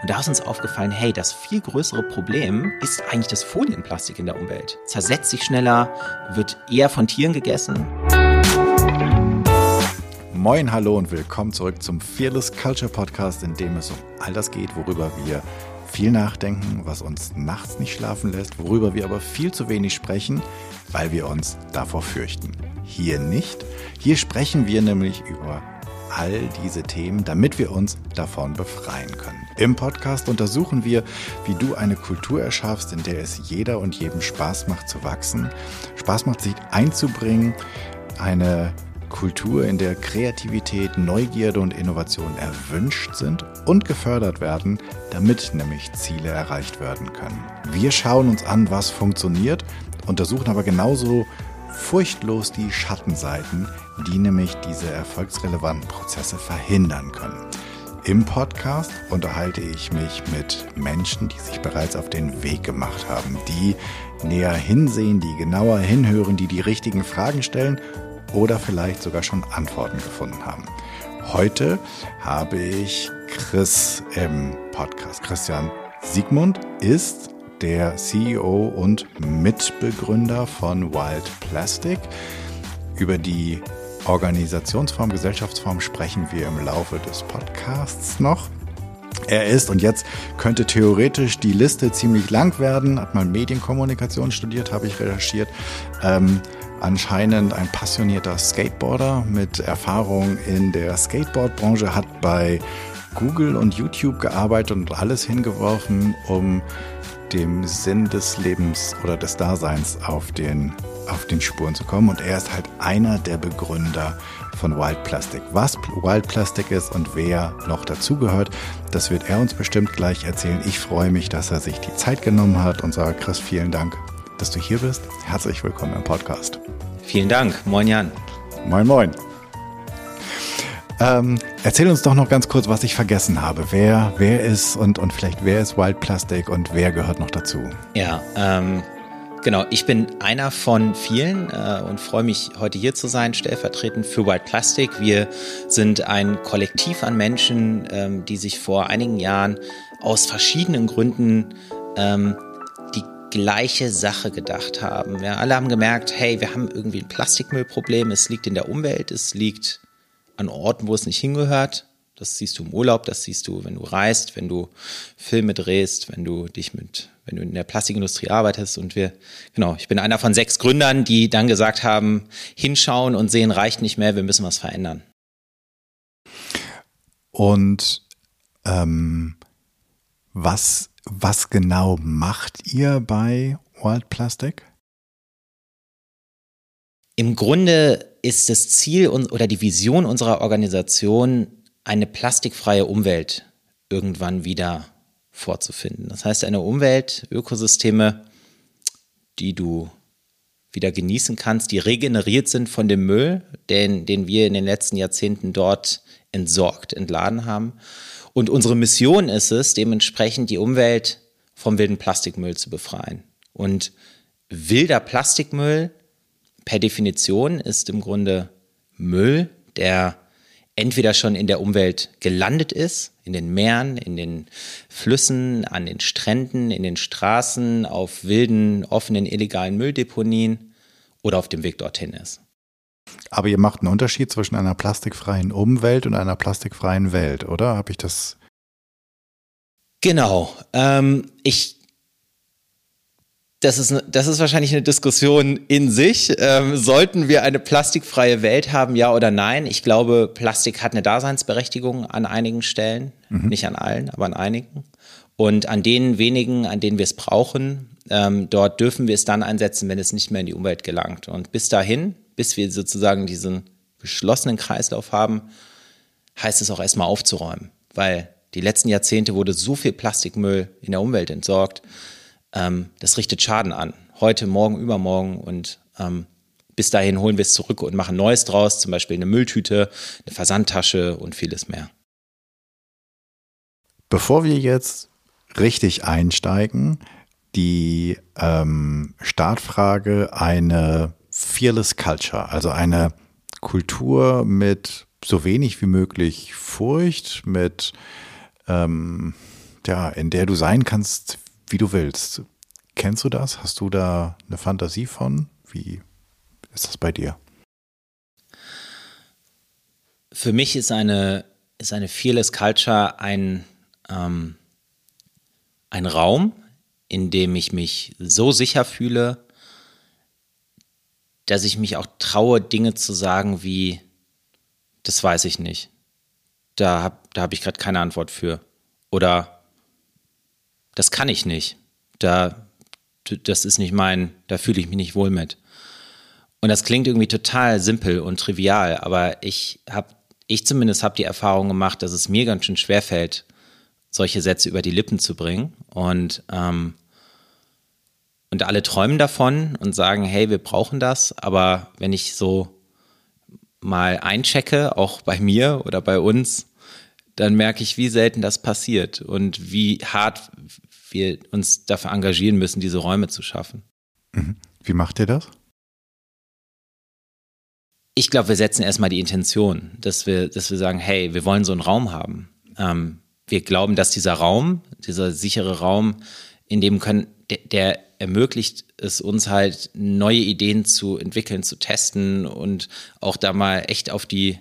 Und da ist uns aufgefallen, hey, das viel größere Problem ist eigentlich das Folienplastik in der Umwelt. Zersetzt sich schneller, wird eher von Tieren gegessen. Moin, hallo und willkommen zurück zum Fearless Culture Podcast, in dem es um all das geht, worüber wir viel nachdenken, was uns nachts nicht schlafen lässt, worüber wir aber viel zu wenig sprechen, weil wir uns davor fürchten. Hier nicht. Hier sprechen wir nämlich über all diese Themen, damit wir uns davon befreien können. Im Podcast untersuchen wir, wie du eine Kultur erschaffst, in der es jeder und jedem Spaß macht zu wachsen, Spaß macht sich einzubringen, eine Kultur, in der Kreativität, Neugierde und Innovation erwünscht sind und gefördert werden, damit nämlich Ziele erreicht werden können. Wir schauen uns an, was funktioniert, untersuchen aber genauso furchtlos die Schattenseiten, die nämlich diese erfolgsrelevanten Prozesse verhindern können. Im Podcast unterhalte ich mich mit Menschen, die sich bereits auf den Weg gemacht haben, die näher hinsehen, die genauer hinhören, die die richtigen Fragen stellen oder vielleicht sogar schon Antworten gefunden haben. Heute habe ich Chris im Podcast. Christian Siegmund ist der CEO und Mitbegründer von Wild Plastic. Über die Organisationsform, Gesellschaftsform sprechen wir im Laufe des Podcasts noch. Er ist, und jetzt könnte theoretisch die Liste ziemlich lang werden, hat mal Medienkommunikation studiert, habe ich recherchiert. Ähm, anscheinend ein passionierter Skateboarder mit Erfahrung in der Skateboardbranche, hat bei Google und YouTube gearbeitet und alles hingeworfen, um dem Sinn des Lebens oder des Daseins auf den, auf den Spuren zu kommen. Und er ist halt einer der Begründer von Wild Plastic. Was Wild Plastic ist und wer noch dazugehört, das wird er uns bestimmt gleich erzählen. Ich freue mich, dass er sich die Zeit genommen hat und sage, Chris, vielen Dank, dass du hier bist. Herzlich willkommen im Podcast. Vielen Dank. Moin Jan. Moin, moin. Ähm, erzähl uns doch noch ganz kurz, was ich vergessen habe. Wer, wer ist und, und vielleicht wer ist Wild Plastic und wer gehört noch dazu? Ja, ähm, genau. Ich bin einer von vielen äh, und freue mich, heute hier zu sein, stellvertretend für Wild Plastic. Wir sind ein Kollektiv an Menschen, ähm, die sich vor einigen Jahren aus verschiedenen Gründen ähm, die gleiche Sache gedacht haben. Ja, alle haben gemerkt, hey, wir haben irgendwie ein Plastikmüllproblem. Es liegt in der Umwelt, es liegt an Orten, wo es nicht hingehört. Das siehst du im Urlaub, das siehst du, wenn du reist, wenn du Filme drehst, wenn du dich mit, wenn du in der Plastikindustrie arbeitest. Und wir, genau, ich bin einer von sechs Gründern, die dann gesagt haben, hinschauen und sehen reicht nicht mehr, wir müssen was verändern. Und ähm, was, was genau macht ihr bei Wild Plastic? Im Grunde ist das Ziel oder die Vision unserer Organisation, eine plastikfreie Umwelt irgendwann wieder vorzufinden. Das heißt, eine Umwelt, Ökosysteme, die du wieder genießen kannst, die regeneriert sind von dem Müll, den, den wir in den letzten Jahrzehnten dort entsorgt, entladen haben. Und unsere Mission ist es, dementsprechend die Umwelt vom wilden Plastikmüll zu befreien. Und wilder Plastikmüll per Definition ist im Grunde Müll, der entweder schon in der Umwelt gelandet ist, in den Meeren, in den Flüssen, an den Stränden, in den Straßen, auf wilden, offenen, illegalen Mülldeponien oder auf dem Weg dorthin ist. Aber ihr macht einen Unterschied zwischen einer plastikfreien Umwelt und einer plastikfreien Welt, oder? Habe ich das? Genau. Ähm, ich das ist, das ist wahrscheinlich eine Diskussion in sich. Ähm, sollten wir eine plastikfreie Welt haben, ja oder nein? Ich glaube, Plastik hat eine Daseinsberechtigung an einigen Stellen, mhm. nicht an allen, aber an einigen. Und an den wenigen, an denen wir es brauchen, ähm, dort dürfen wir es dann einsetzen, wenn es nicht mehr in die Umwelt gelangt. Und bis dahin, bis wir sozusagen diesen geschlossenen Kreislauf haben, heißt es auch erstmal aufzuräumen, weil die letzten Jahrzehnte wurde so viel Plastikmüll in der Umwelt entsorgt ähm, das richtet Schaden an. Heute, morgen, übermorgen und ähm, bis dahin holen wir es zurück und machen Neues draus, zum Beispiel eine Mülltüte, eine Versandtasche und vieles mehr. Bevor wir jetzt richtig einsteigen, die ähm, Startfrage eine Fearless Culture, also eine Kultur mit so wenig wie möglich Furcht, mit ähm, ja, in der du sein kannst, wie du willst. Kennst du das? Hast du da eine Fantasie von? Wie ist das bei dir? Für mich ist eine, ist eine Fearless Culture ein, ähm, ein Raum, in dem ich mich so sicher fühle, dass ich mich auch traue, Dinge zu sagen wie, das weiß ich nicht. Da habe da hab ich gerade keine Antwort für. Oder das kann ich nicht. Da, das ist nicht mein, da fühle ich mich nicht wohl mit. Und das klingt irgendwie total simpel und trivial, aber ich habe, ich zumindest habe die Erfahrung gemacht, dass es mir ganz schön schwer fällt, solche Sätze über die Lippen zu bringen. Und, ähm, und alle träumen davon und sagen, hey, wir brauchen das. Aber wenn ich so mal einchecke, auch bei mir oder bei uns, dann merke ich, wie selten das passiert und wie hart wir uns dafür engagieren müssen, diese Räume zu schaffen. Mhm. Wie macht ihr das? Ich glaube, wir setzen erstmal die Intention, dass wir, dass wir sagen, hey, wir wollen so einen Raum haben. Ähm, wir glauben, dass dieser Raum, dieser sichere Raum, in dem können, der, der ermöglicht es uns halt, neue Ideen zu entwickeln, zu testen und auch da mal echt auf die,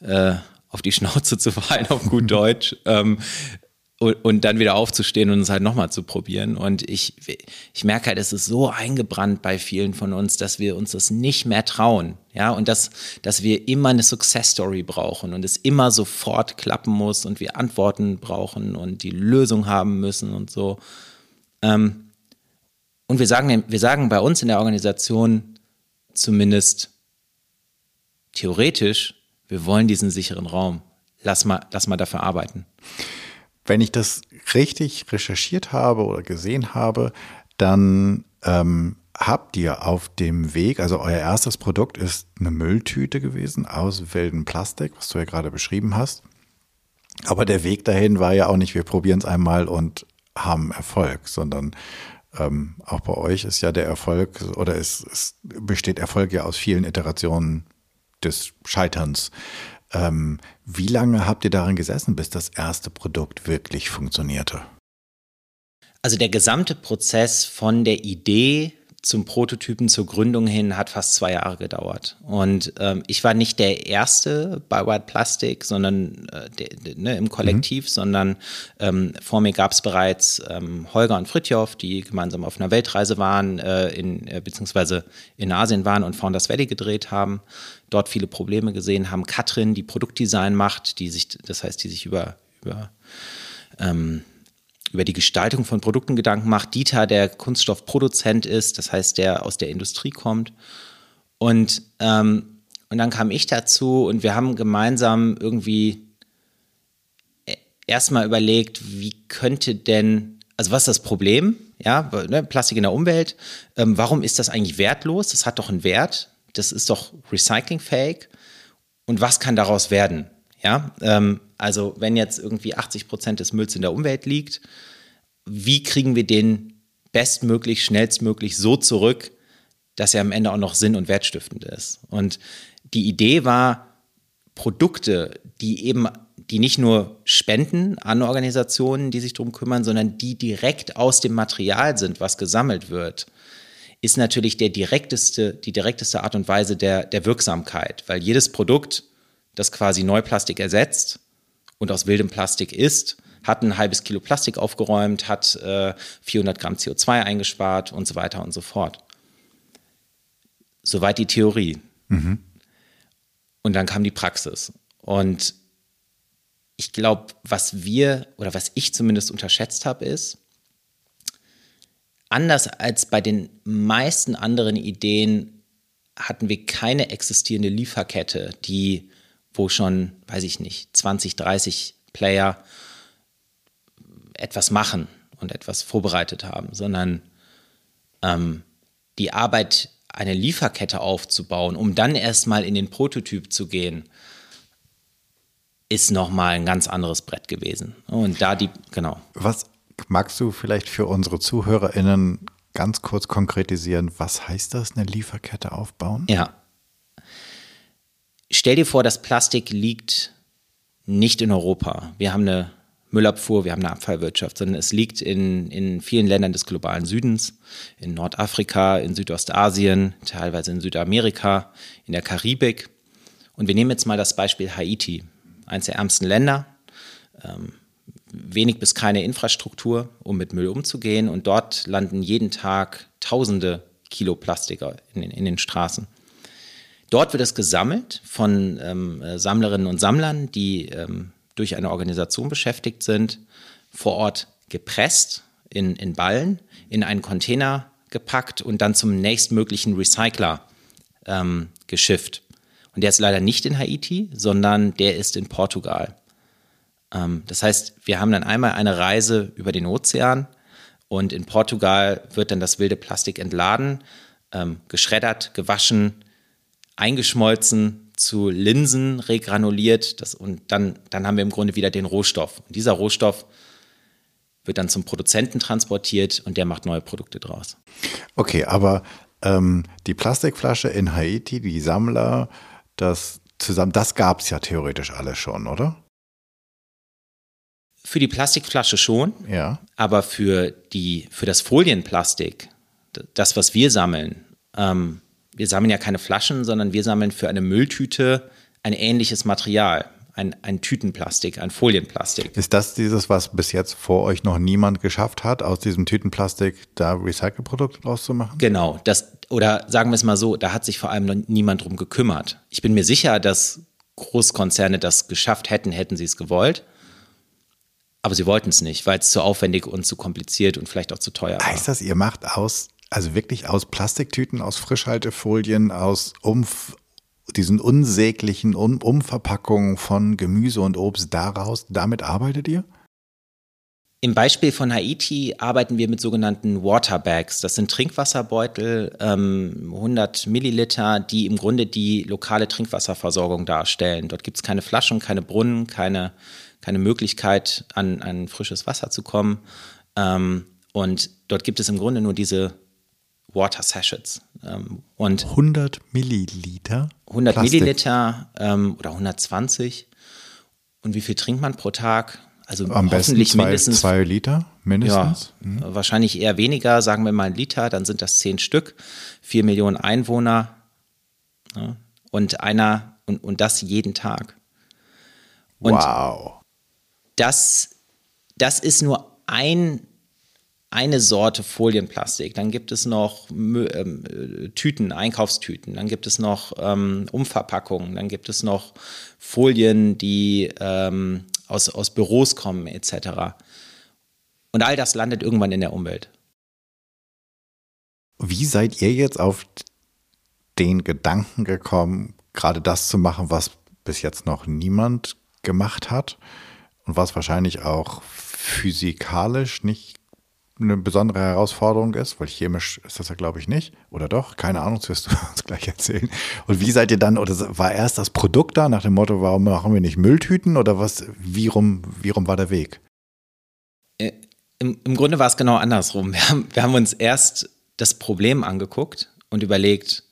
äh, auf die Schnauze zu fallen, auf gut Deutsch. Ähm, und, und, dann wieder aufzustehen und es halt nochmal zu probieren. Und ich, ich merke halt, es ist so eingebrannt bei vielen von uns, dass wir uns das nicht mehr trauen. Ja, und dass, dass wir immer eine Success Story brauchen und es immer sofort klappen muss und wir Antworten brauchen und die Lösung haben müssen und so. Ähm, und wir sagen, wir sagen bei uns in der Organisation zumindest theoretisch, wir wollen diesen sicheren Raum. Lass mal, lass mal dafür arbeiten. Wenn ich das richtig recherchiert habe oder gesehen habe, dann ähm, habt ihr auf dem Weg, also euer erstes Produkt ist eine Mülltüte gewesen aus wildem Plastik, was du ja gerade beschrieben hast. Aber der Weg dahin war ja auch nicht, wir probieren es einmal und haben Erfolg, sondern ähm, auch bei euch ist ja der Erfolg oder es, es besteht Erfolg ja aus vielen Iterationen des Scheiterns. Ähm, wie lange habt ihr darin gesessen, bis das erste Produkt wirklich funktionierte? Also der gesamte Prozess von der Idee zum Prototypen, zur Gründung hin, hat fast zwei Jahre gedauert. Und ähm, ich war nicht der Erste bei White Plastic, sondern äh, de, de, ne, im Kollektiv, mhm. sondern ähm, vor mir gab es bereits ähm, Holger und Fritjof, die gemeinsam auf einer Weltreise waren, äh, in, äh, beziehungsweise in Asien waren und Founders Valley gedreht haben, dort viele Probleme gesehen haben. Katrin, die Produktdesign macht, die sich, das heißt, die sich über, über ähm, über die Gestaltung von Produkten Gedanken macht. Dieter, der Kunststoffproduzent ist, das heißt, der aus der Industrie kommt. Und, ähm, und dann kam ich dazu und wir haben gemeinsam irgendwie e-, erstmal überlegt, wie könnte denn, also was ist das Problem? Ja, ne, Plastik in der Umwelt. Ähm, warum ist das eigentlich wertlos? Das hat doch einen Wert. Das ist doch recyclingfähig. Und was kann daraus werden? Ja, ähm, also wenn jetzt irgendwie 80 Prozent des Mülls in der Umwelt liegt, wie kriegen wir den bestmöglich, schnellstmöglich so zurück, dass er am Ende auch noch sinn- und wertstiftend ist? Und die Idee war, Produkte, die eben, die nicht nur spenden an Organisationen, die sich darum kümmern, sondern die direkt aus dem Material sind, was gesammelt wird, ist natürlich der direkteste, die direkteste Art und Weise der, der Wirksamkeit, weil jedes Produkt, das quasi Neuplastik ersetzt, und aus wildem Plastik ist, hat ein halbes Kilo Plastik aufgeräumt, hat äh, 400 Gramm CO2 eingespart und so weiter und so fort. Soweit die Theorie. Mhm. Und dann kam die Praxis. Und ich glaube, was wir oder was ich zumindest unterschätzt habe, ist, anders als bei den meisten anderen Ideen hatten wir keine existierende Lieferkette, die wo schon, weiß ich nicht, 20, 30 Player etwas machen und etwas vorbereitet haben, sondern ähm, die Arbeit, eine Lieferkette aufzubauen, um dann erstmal in den Prototyp zu gehen, ist nochmal ein ganz anderes Brett gewesen. Und da die, genau. Was magst du vielleicht für unsere ZuhörerInnen ganz kurz konkretisieren? Was heißt das, eine Lieferkette aufbauen? Ja, Stell dir vor, das Plastik liegt nicht in Europa. Wir haben eine Müllabfuhr, wir haben eine Abfallwirtschaft, sondern es liegt in, in vielen Ländern des globalen Südens, in Nordafrika, in Südostasien, teilweise in Südamerika, in der Karibik. Und wir nehmen jetzt mal das Beispiel Haiti, eines der ärmsten Länder, ähm, wenig bis keine Infrastruktur, um mit Müll umzugehen. Und dort landen jeden Tag Tausende Kilo Plastik in, in den Straßen. Dort wird es gesammelt von ähm, Sammlerinnen und Sammlern, die ähm, durch eine Organisation beschäftigt sind, vor Ort gepresst in, in Ballen, in einen Container gepackt und dann zum nächstmöglichen Recycler ähm, geschifft. Und der ist leider nicht in Haiti, sondern der ist in Portugal. Ähm, das heißt, wir haben dann einmal eine Reise über den Ozean und in Portugal wird dann das wilde Plastik entladen, ähm, geschreddert, gewaschen, eingeschmolzen, zu Linsen regranuliert das, und dann, dann haben wir im Grunde wieder den Rohstoff. Und dieser Rohstoff wird dann zum Produzenten transportiert und der macht neue Produkte draus. Okay, aber ähm, die Plastikflasche in Haiti, die Sammler, das zusammen, das gab es ja theoretisch alles schon, oder? Für die Plastikflasche schon, ja. aber für, die, für das Folienplastik, das, was wir sammeln, ähm, wir sammeln ja keine Flaschen, sondern wir sammeln für eine Mülltüte ein ähnliches Material. Ein, ein Tütenplastik, ein Folienplastik. Ist das dieses, was bis jetzt vor euch noch niemand geschafft hat, aus diesem Tütenplastik da Recycle-Produkte draus zu machen? Genau, das, oder sagen wir es mal so, da hat sich vor allem noch niemand drum gekümmert. Ich bin mir sicher, dass Großkonzerne das geschafft hätten, hätten sie es gewollt. Aber sie wollten es nicht, weil es zu aufwendig und zu kompliziert und vielleicht auch zu teuer war. Heißt das, ihr macht aus also wirklich aus Plastiktüten, aus Frischhaltefolien, aus Umf diesen unsäglichen um Umverpackungen von Gemüse und Obst daraus, damit arbeitet ihr? Im Beispiel von Haiti arbeiten wir mit sogenannten Waterbags. Das sind Trinkwasserbeutel, ähm, 100 Milliliter, die im Grunde die lokale Trinkwasserversorgung darstellen. Dort gibt es keine Flaschen, keine Brunnen, keine, keine Möglichkeit, an, an frisches Wasser zu kommen. Ähm, und dort gibt es im Grunde nur diese Water Sachets. Ähm, und 100 Milliliter? 100 Plastik. Milliliter ähm, oder 120. Und wie viel trinkt man pro Tag? Also Am besten zwei, mindestens zwei Liter mindestens. Ja, mhm. Wahrscheinlich eher weniger, sagen wir mal ein Liter, dann sind das zehn Stück, vier Millionen Einwohner ja, und einer und, und das jeden Tag. Und wow. Das, das ist nur ein eine Sorte Folienplastik. Dann gibt es noch ähm, Tüten, Einkaufstüten. Dann gibt es noch ähm, Umverpackungen. Dann gibt es noch Folien, die ähm, aus, aus Büros kommen, etc. Und all das landet irgendwann in der Umwelt. Wie seid ihr jetzt auf den Gedanken gekommen, gerade das zu machen, was bis jetzt noch niemand gemacht hat und was wahrscheinlich auch physikalisch nicht eine besondere Herausforderung ist, weil chemisch ist das ja, glaube ich, nicht. Oder doch? Keine Ahnung, das wirst du uns gleich erzählen. Und wie seid ihr dann, oder war erst das Produkt da nach dem Motto, warum machen wir nicht Mülltüten oder was, wie rum, wie rum war der Weg? Äh, Im, Im Grunde war es genau andersrum. Wir haben, wir haben uns erst das Problem angeguckt und überlegt,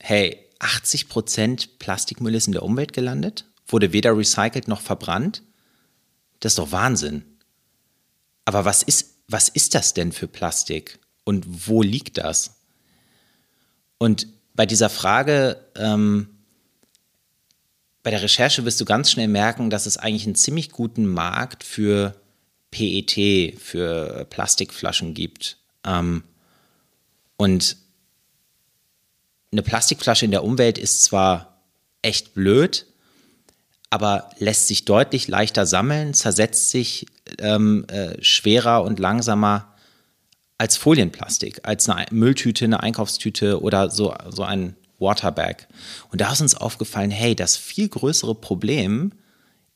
hey, 80 Prozent Plastikmüll ist in der Umwelt gelandet, wurde weder recycelt noch verbrannt. Das ist doch Wahnsinn. Aber was ist was ist das denn für Plastik und wo liegt das? Und bei dieser Frage, ähm, bei der Recherche wirst du ganz schnell merken, dass es eigentlich einen ziemlich guten Markt für PET, für Plastikflaschen gibt. Ähm, und eine Plastikflasche in der Umwelt ist zwar echt blöd, aber lässt sich deutlich leichter sammeln, zersetzt sich ähm, äh, schwerer und langsamer als Folienplastik, als eine Mülltüte, eine Einkaufstüte oder so, so ein Waterbag. Und da ist uns aufgefallen, hey, das viel größere Problem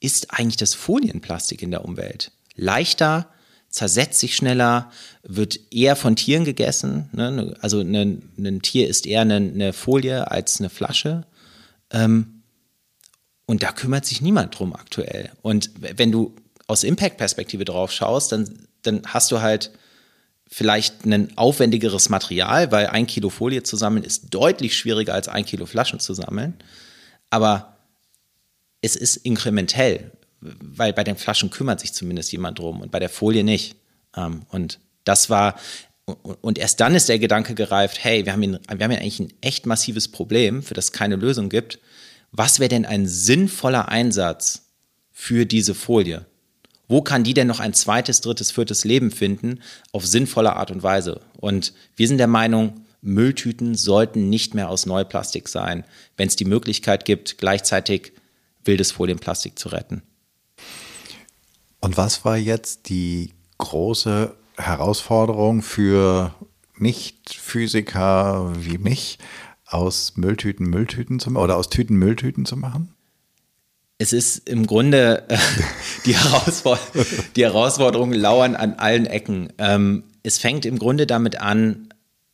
ist eigentlich das Folienplastik in der Umwelt. Leichter, zersetzt sich schneller, wird eher von Tieren gegessen. Ne? Also ein, ein Tier ist eher eine, eine Folie als eine Flasche. Ähm, und da kümmert sich niemand drum aktuell. Und wenn du aus Impact-Perspektive drauf schaust, dann, dann hast du halt vielleicht ein aufwendigeres Material, weil ein Kilo Folie zu sammeln ist deutlich schwieriger als ein Kilo Flaschen zu sammeln. Aber es ist inkrementell, weil bei den Flaschen kümmert sich zumindest jemand drum und bei der Folie nicht. Ähm, und das war, und erst dann ist der Gedanke gereift, hey, wir haben, hier, wir haben hier eigentlich ein echt massives Problem, für das es keine Lösung gibt. Was wäre denn ein sinnvoller Einsatz für diese Folie? Wo kann die denn noch ein zweites, drittes, viertes Leben finden auf sinnvolle Art und Weise? Und wir sind der Meinung, Mülltüten sollten nicht mehr aus Neuplastik sein, wenn es die Möglichkeit gibt, gleichzeitig wildes Folienplastik zu retten. Und was war jetzt die große Herausforderung für Nicht-Physiker wie mich, aus Mülltüten Mülltüten zu machen oder aus Tüten Mülltüten zu machen? Es ist im Grunde äh, die, Herausforderung, die Herausforderungen lauern an allen Ecken. Ähm, es fängt im Grunde damit an,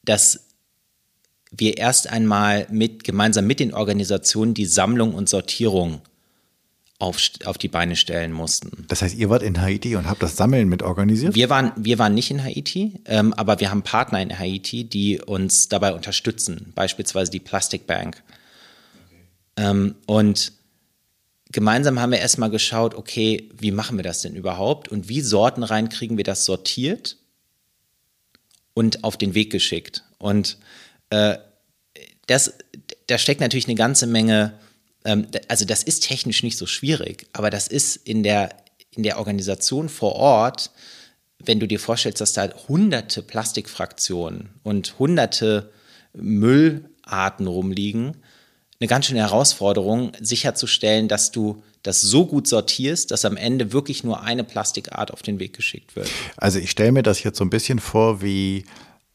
dass wir erst einmal mit, gemeinsam mit den Organisationen die Sammlung und Sortierung auf, auf die Beine stellen mussten. Das heißt, ihr wart in Haiti und habt das Sammeln mit organisiert? Wir waren, wir waren nicht in Haiti, ähm, aber wir haben Partner in Haiti, die uns dabei unterstützen, beispielsweise die Plastic Bank. Okay. Ähm, und gemeinsam haben wir erstmal geschaut, okay, wie machen wir das denn überhaupt und wie sortenrein kriegen wir das sortiert und auf den Weg geschickt. Und äh, das, da steckt natürlich eine ganze Menge, also das ist technisch nicht so schwierig, aber das ist in der, in der Organisation vor Ort, wenn du dir vorstellst, dass da hunderte Plastikfraktionen und hunderte Müllarten rumliegen, eine ganz schöne Herausforderung, sicherzustellen, dass du das so gut sortierst, dass am Ende wirklich nur eine Plastikart auf den Weg geschickt wird. Also ich stelle mir das jetzt so ein bisschen vor wie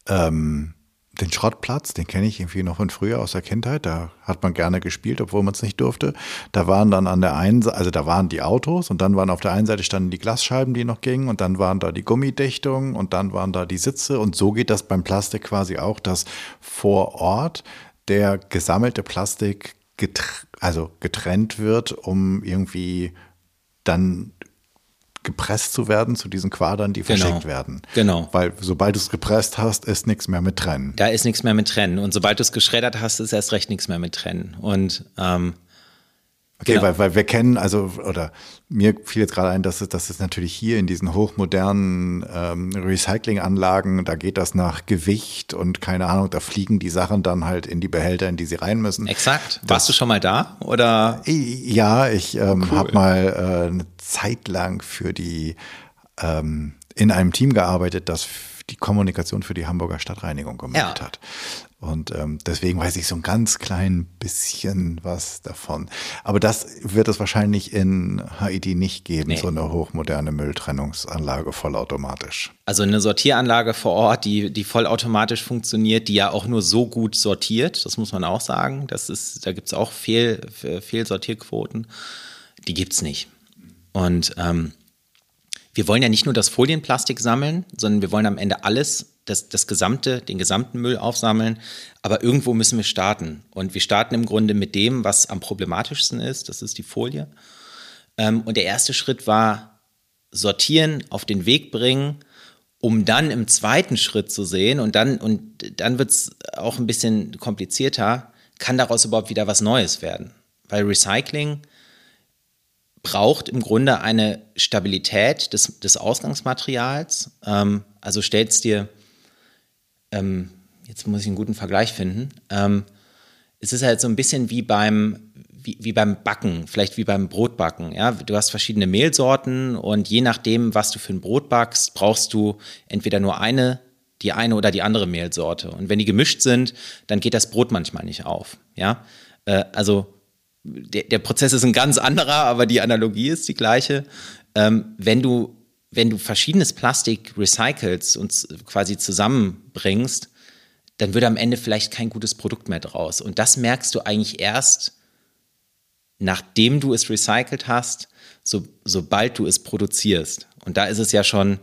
ähm, den Schrottplatz, den kenne ich irgendwie noch von früher aus der Kindheit. Da hat man gerne gespielt, obwohl man es nicht durfte. Da waren dann an der einen Seite, also da waren die Autos und dann waren auf der einen Seite standen die Glasscheiben, die noch gingen und dann waren da die Gummidichtungen und dann waren da die Sitze und so geht das beim Plastik quasi auch, dass vor Ort der gesammelte Plastik getr also getrennt wird, um irgendwie dann gepresst zu werden zu diesen Quadern, die genau. verschickt werden. Genau. Weil sobald du es gepresst hast, ist nichts mehr mit trennen. Da ist nichts mehr mit trennen. Und sobald du es geschreddert hast, ist erst recht nichts mehr mit trennen. Und ähm, Okay, genau. weil, weil wir kennen, also, oder mir fiel jetzt gerade ein, dass es, dass es natürlich hier in diesen hochmodernen ähm, Recyclinganlagen, da geht das nach Gewicht und keine Ahnung, da fliegen die Sachen dann halt in die Behälter, in die sie rein müssen. Exakt. Das, Warst du schon mal da? Oder? Ja, ich ähm, cool. habe mal äh, eine Zeit lang für die ähm, in einem Team gearbeitet, das die Kommunikation für die Hamburger Stadtreinigung gemacht ja. hat. Und ähm, deswegen weiß ich so ein ganz klein bisschen was davon. Aber das wird es wahrscheinlich in Haiti nicht geben, nee. so eine hochmoderne Mülltrennungsanlage vollautomatisch. Also eine Sortieranlage vor Ort, die, die vollautomatisch funktioniert, die ja auch nur so gut sortiert, das muss man auch sagen. Das ist, da gibt es auch Fehl, Fehlsortierquoten. Die gibt es nicht. Und ähm, wir wollen ja nicht nur das Folienplastik sammeln, sondern wir wollen am Ende alles das, das gesamte, den gesamten Müll aufsammeln. Aber irgendwo müssen wir starten. Und wir starten im Grunde mit dem, was am problematischsten ist. Das ist die Folie. Ähm, und der erste Schritt war sortieren, auf den Weg bringen, um dann im zweiten Schritt zu sehen. Und dann, und dann wird es auch ein bisschen komplizierter. Kann daraus überhaupt wieder was Neues werden? Weil Recycling braucht im Grunde eine Stabilität des, des Ausgangsmaterials. Ähm, also stellst dir ähm, jetzt muss ich einen guten Vergleich finden. Ähm, es ist halt so ein bisschen wie beim, wie, wie, beim Backen, vielleicht wie beim Brotbacken. Ja? Du hast verschiedene Mehlsorten und je nachdem, was du für ein Brot backst, brauchst du entweder nur eine, die eine oder die andere Mehlsorte. Und wenn die gemischt sind, dann geht das Brot manchmal nicht auf. Ja? Äh, also der, der, Prozess ist ein ganz anderer, aber die Analogie ist die gleiche. Ähm, wenn du wenn du verschiedenes Plastik recycelst und quasi zusammenbringst, dann wird am Ende vielleicht kein gutes Produkt mehr draus. Und das merkst du eigentlich erst, nachdem du es recycelt hast, so, sobald du es produzierst. Und da ist es ja schon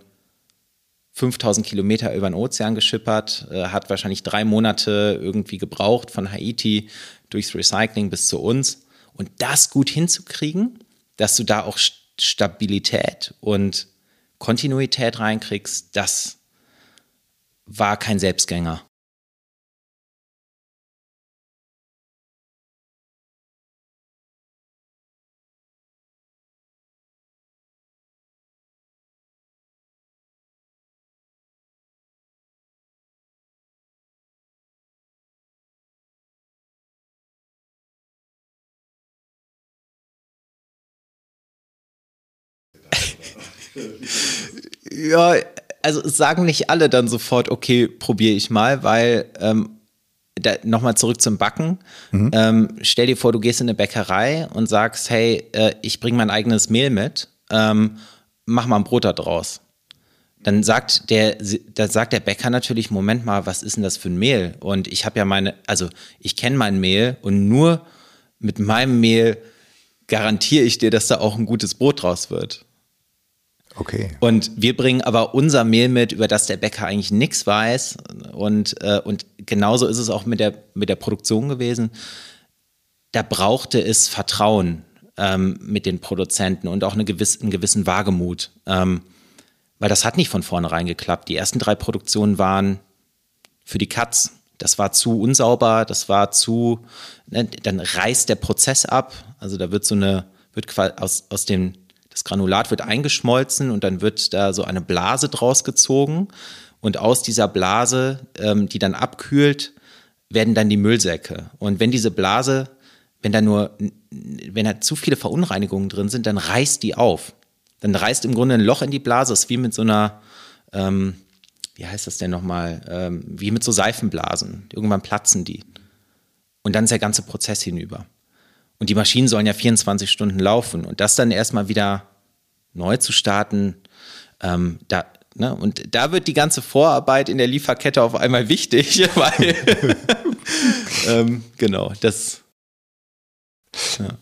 5000 Kilometer über den Ozean geschippert, äh, hat wahrscheinlich drei Monate irgendwie gebraucht von Haiti durchs Recycling bis zu uns. Und das gut hinzukriegen, dass du da auch Stabilität und Kontinuität reinkriegst, das war kein Selbstgänger. Ja, also sagen nicht alle dann sofort, okay, probiere ich mal, weil ähm, nochmal zurück zum Backen. Mhm. Ähm, stell dir vor, du gehst in eine Bäckerei und sagst, hey, äh, ich bringe mein eigenes Mehl mit, ähm, mach mal ein Brot da draus. Dann sagt der, dann sagt der Bäcker natürlich, Moment mal, was ist denn das für ein Mehl? Und ich habe ja meine, also ich kenne mein Mehl und nur mit meinem Mehl garantiere ich dir, dass da auch ein gutes Brot draus wird. Okay. Und wir bringen aber unser Mehl mit, über das der Bäcker eigentlich nichts weiß. Und, äh, und genauso ist es auch mit der, mit der Produktion gewesen. Da brauchte es Vertrauen ähm, mit den Produzenten und auch eine gewiss, einen gewissen Wagemut. Ähm, weil das hat nicht von vornherein geklappt. Die ersten drei Produktionen waren für die Katz. Das war zu unsauber, das war zu, ne, dann reißt der Prozess ab. Also da wird so eine, wird aus, aus dem das Granulat wird eingeschmolzen und dann wird da so eine Blase draus gezogen. Und aus dieser Blase, ähm, die dann abkühlt, werden dann die Müllsäcke. Und wenn diese Blase, wenn da nur, wenn da zu viele Verunreinigungen drin sind, dann reißt die auf. Dann reißt im Grunde ein Loch in die Blase. Das ist wie mit so einer, ähm, wie heißt das denn nochmal, ähm, wie mit so Seifenblasen. Irgendwann platzen die. Und dann ist der ganze Prozess hinüber. Und die Maschinen sollen ja 24 Stunden laufen. Und das dann erstmal wieder neu zu starten, ähm, da, ne? und da wird die ganze Vorarbeit in der Lieferkette auf einmal wichtig, weil, ähm, genau, das. Ja.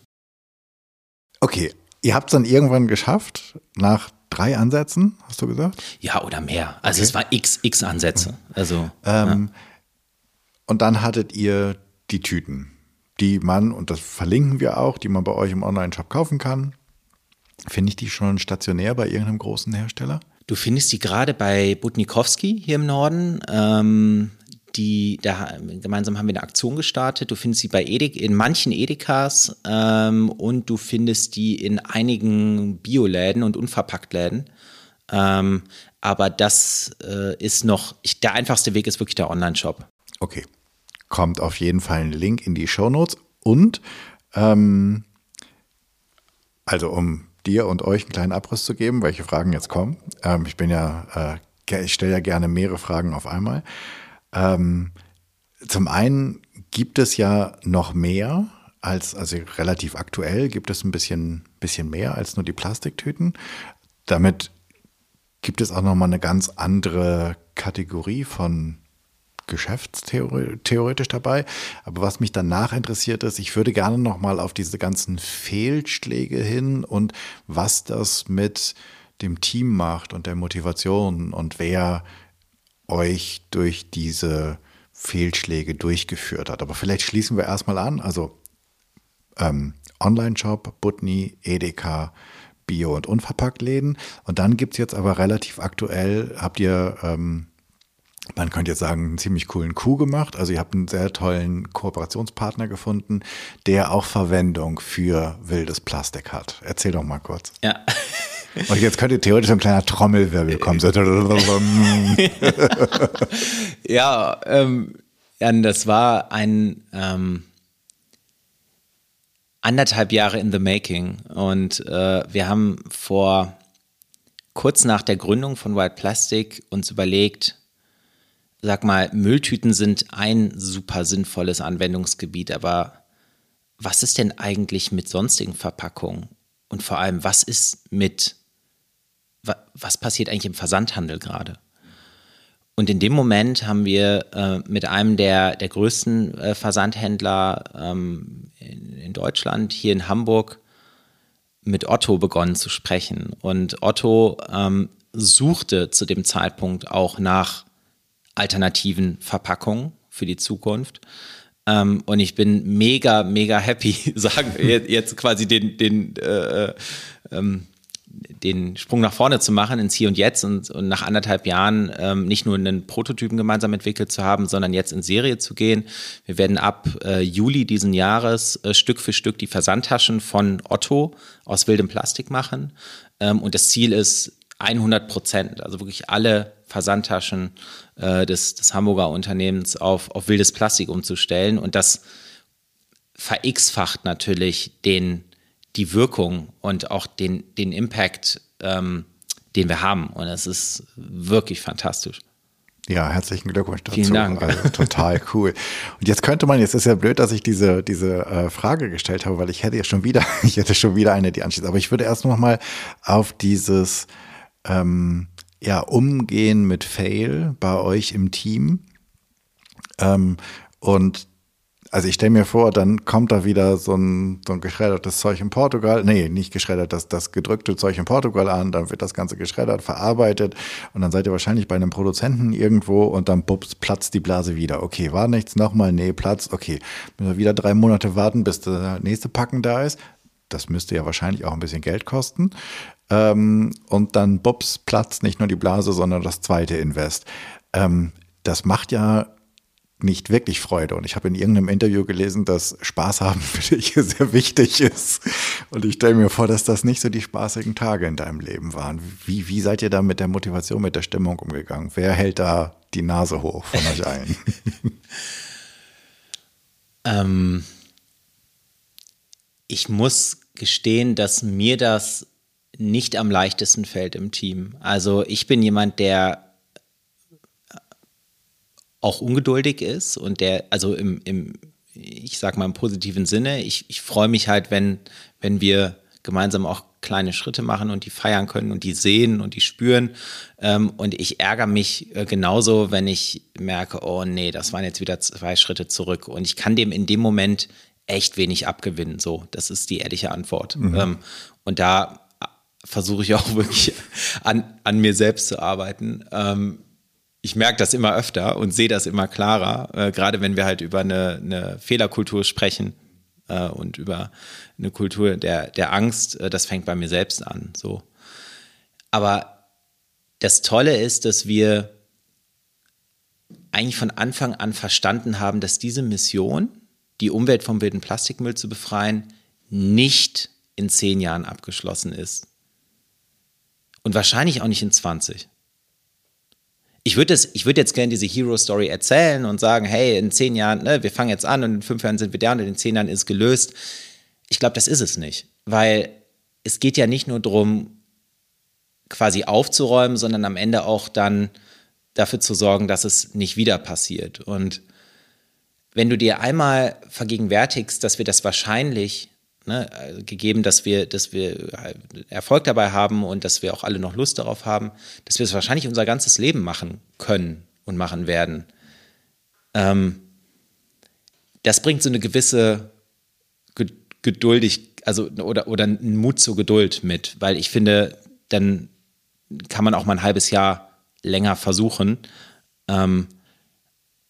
Okay, ihr habt es dann irgendwann geschafft, nach drei Ansätzen, hast du gesagt? Ja, oder mehr. Also okay. es war x, x Ansätze. Also, ähm, ja. Und dann hattet ihr die Tüten die man, und das verlinken wir auch, die man bei euch im Online-Shop kaufen kann. Finde ich die schon stationär bei irgendeinem großen Hersteller? Du findest die gerade bei Butnikowski hier im Norden. Ähm, die, da gemeinsam haben wir eine Aktion gestartet. Du findest sie bei Edek, in manchen Edekas ähm, und du findest die in einigen Bioläden und Unverpacktläden. Ähm, aber das äh, ist noch, ich, der einfachste Weg ist wirklich der Online-Shop. Okay, kommt auf jeden Fall ein Link in die Show Notes. Und ähm, also um dir und euch einen kleinen Abriss zu geben, welche Fragen jetzt kommen. Ähm, ich bin ja, äh, ich stelle ja gerne mehrere Fragen auf einmal. Ähm, zum einen gibt es ja noch mehr als, also relativ aktuell gibt es ein bisschen, bisschen mehr als nur die Plastiktüten. Damit gibt es auch nochmal eine ganz andere Kategorie von geschäftstheoretisch dabei. Aber was mich danach interessiert ist, ich würde gerne nochmal auf diese ganzen Fehlschläge hin und was das mit dem Team macht und der Motivation und wer euch durch diese Fehlschläge durchgeführt hat. Aber vielleicht schließen wir erstmal an. Also ähm, Online-Shop, Butni, Edeka, Bio- und Unverpacktläden. Und dann gibt es jetzt aber relativ aktuell, habt ihr ähm, man könnte jetzt sagen, einen ziemlich coolen Coup gemacht. Also ihr habt einen sehr tollen Kooperationspartner gefunden, der auch Verwendung für wildes Plastik hat. Erzähl doch mal kurz. Ja. Und jetzt könnte theoretisch ein kleiner Trommelwirbel kommen. ja, ähm, das war ein ähm, anderthalb Jahre in the making. Und äh, wir haben vor kurz nach der Gründung von White Plastic uns überlegt, sag mal, Mülltüten sind ein super sinnvolles Anwendungsgebiet, aber was ist denn eigentlich mit sonstigen Verpackungen? Und vor allem, was ist mit, was passiert eigentlich im Versandhandel gerade? Und in dem Moment haben wir äh, mit einem der, der größten äh, Versandhändler ähm, in, in, Deutschland, hier in Hamburg, mit Otto begonnen zu sprechen. Und Otto ähm, suchte zu dem Zeitpunkt auch nach alternativen Verpackungen für die Zukunft. Ähm, und ich bin mega, mega happy, sagen jetzt quasi den, den, äh, ähm, den Sprung nach vorne zu machen ins Hier und Jetzt und, und nach anderthalb Jahren ähm, nicht nur einen Prototypen gemeinsam entwickelt zu haben, sondern jetzt in Serie zu gehen. Wir werden ab äh, Juli diesen Jahres äh, Stück für Stück die Versandtaschen von Otto aus wildem Plastik machen. Ähm, und das Ziel ist 100 Prozent, also wirklich alle Versandtaschen äh, des, des Hamburger Unternehmens auf, auf wildes Plastik umzustellen. Und das verX-facht natürlich den, die Wirkung und auch den, den Impact, ähm, den wir haben. Und es ist wirklich fantastisch. Ja, herzlichen Glückwunsch dazu. Vielen Dank. Also, total cool. Und jetzt könnte man, jetzt ist ja blöd, dass ich diese, diese äh, Frage gestellt habe, weil ich hätte ja schon wieder, ich hätte schon wieder eine, die anschließt. Aber ich würde erst noch mal auf dieses ähm, ja, Umgehen mit Fail bei euch im Team. Ähm, und also ich stelle mir vor, dann kommt da wieder so ein, so ein geschreddertes Zeug in Portugal, nee, nicht geschreddert, das, das gedrückte Zeug in Portugal an, dann wird das Ganze geschreddert, verarbeitet und dann seid ihr wahrscheinlich bei einem Produzenten irgendwo und dann bups, platzt die Blase wieder. Okay, war nichts, nochmal, nee, platzt, okay. Müssen wir wieder drei Monate warten, bis der nächste Packen da ist. Das müsste ja wahrscheinlich auch ein bisschen Geld kosten. Ähm, und dann bups, platzt nicht nur die Blase, sondern das zweite Invest. Ähm, das macht ja nicht wirklich Freude. Und ich habe in irgendeinem Interview gelesen, dass Spaß haben für dich sehr wichtig ist. Und ich stelle mir vor, dass das nicht so die spaßigen Tage in deinem Leben waren. Wie, wie seid ihr da mit der Motivation, mit der Stimmung umgegangen? Wer hält da die Nase hoch von euch allen? ähm, ich muss gestehen, dass mir das nicht am leichtesten fällt im Team. Also ich bin jemand, der auch ungeduldig ist und der, also im, im ich sag mal im positiven Sinne, ich, ich freue mich halt, wenn, wenn wir gemeinsam auch kleine Schritte machen und die feiern können und die sehen und die spüren. Ähm, und ich ärgere mich äh, genauso, wenn ich merke, oh nee, das waren jetzt wieder zwei Schritte zurück. Und ich kann dem in dem Moment echt wenig abgewinnen. So, das ist die ehrliche Antwort. Mhm. Ähm, und da versuche ich auch wirklich an, an mir selbst zu arbeiten. Ähm, ich merke das immer öfter und sehe das immer klarer, äh, gerade wenn wir halt über eine, eine Fehlerkultur sprechen äh, und über eine Kultur der, der Angst, äh, das fängt bei mir selbst an. So. Aber das Tolle ist, dass wir eigentlich von Anfang an verstanden haben, dass diese Mission, die Umwelt vom wilden Plastikmüll zu befreien, nicht in zehn Jahren abgeschlossen ist. Und wahrscheinlich auch nicht in 20 ich würde würd jetzt gerne diese Hero Story erzählen und sagen, hey, in zehn Jahren, ne, wir fangen jetzt an und in fünf Jahren sind wir da und in zehn Jahren ist gelöst. Ich glaube, das ist es nicht, weil es geht ja nicht nur darum, quasi aufzuräumen, sondern am Ende auch dann dafür zu sorgen, dass es nicht wieder passiert. Und wenn du dir einmal vergegenwärtigst, dass wir das wahrscheinlich Ne, gegeben, dass wir, dass wir Erfolg dabei haben und dass wir auch alle noch Lust darauf haben, dass wir es wahrscheinlich unser ganzes Leben machen können und machen werden. Ähm, das bringt so eine gewisse geduldig, also oder, oder einen Mut zur Geduld mit, weil ich finde, dann kann man auch mal ein halbes Jahr länger versuchen. Ähm,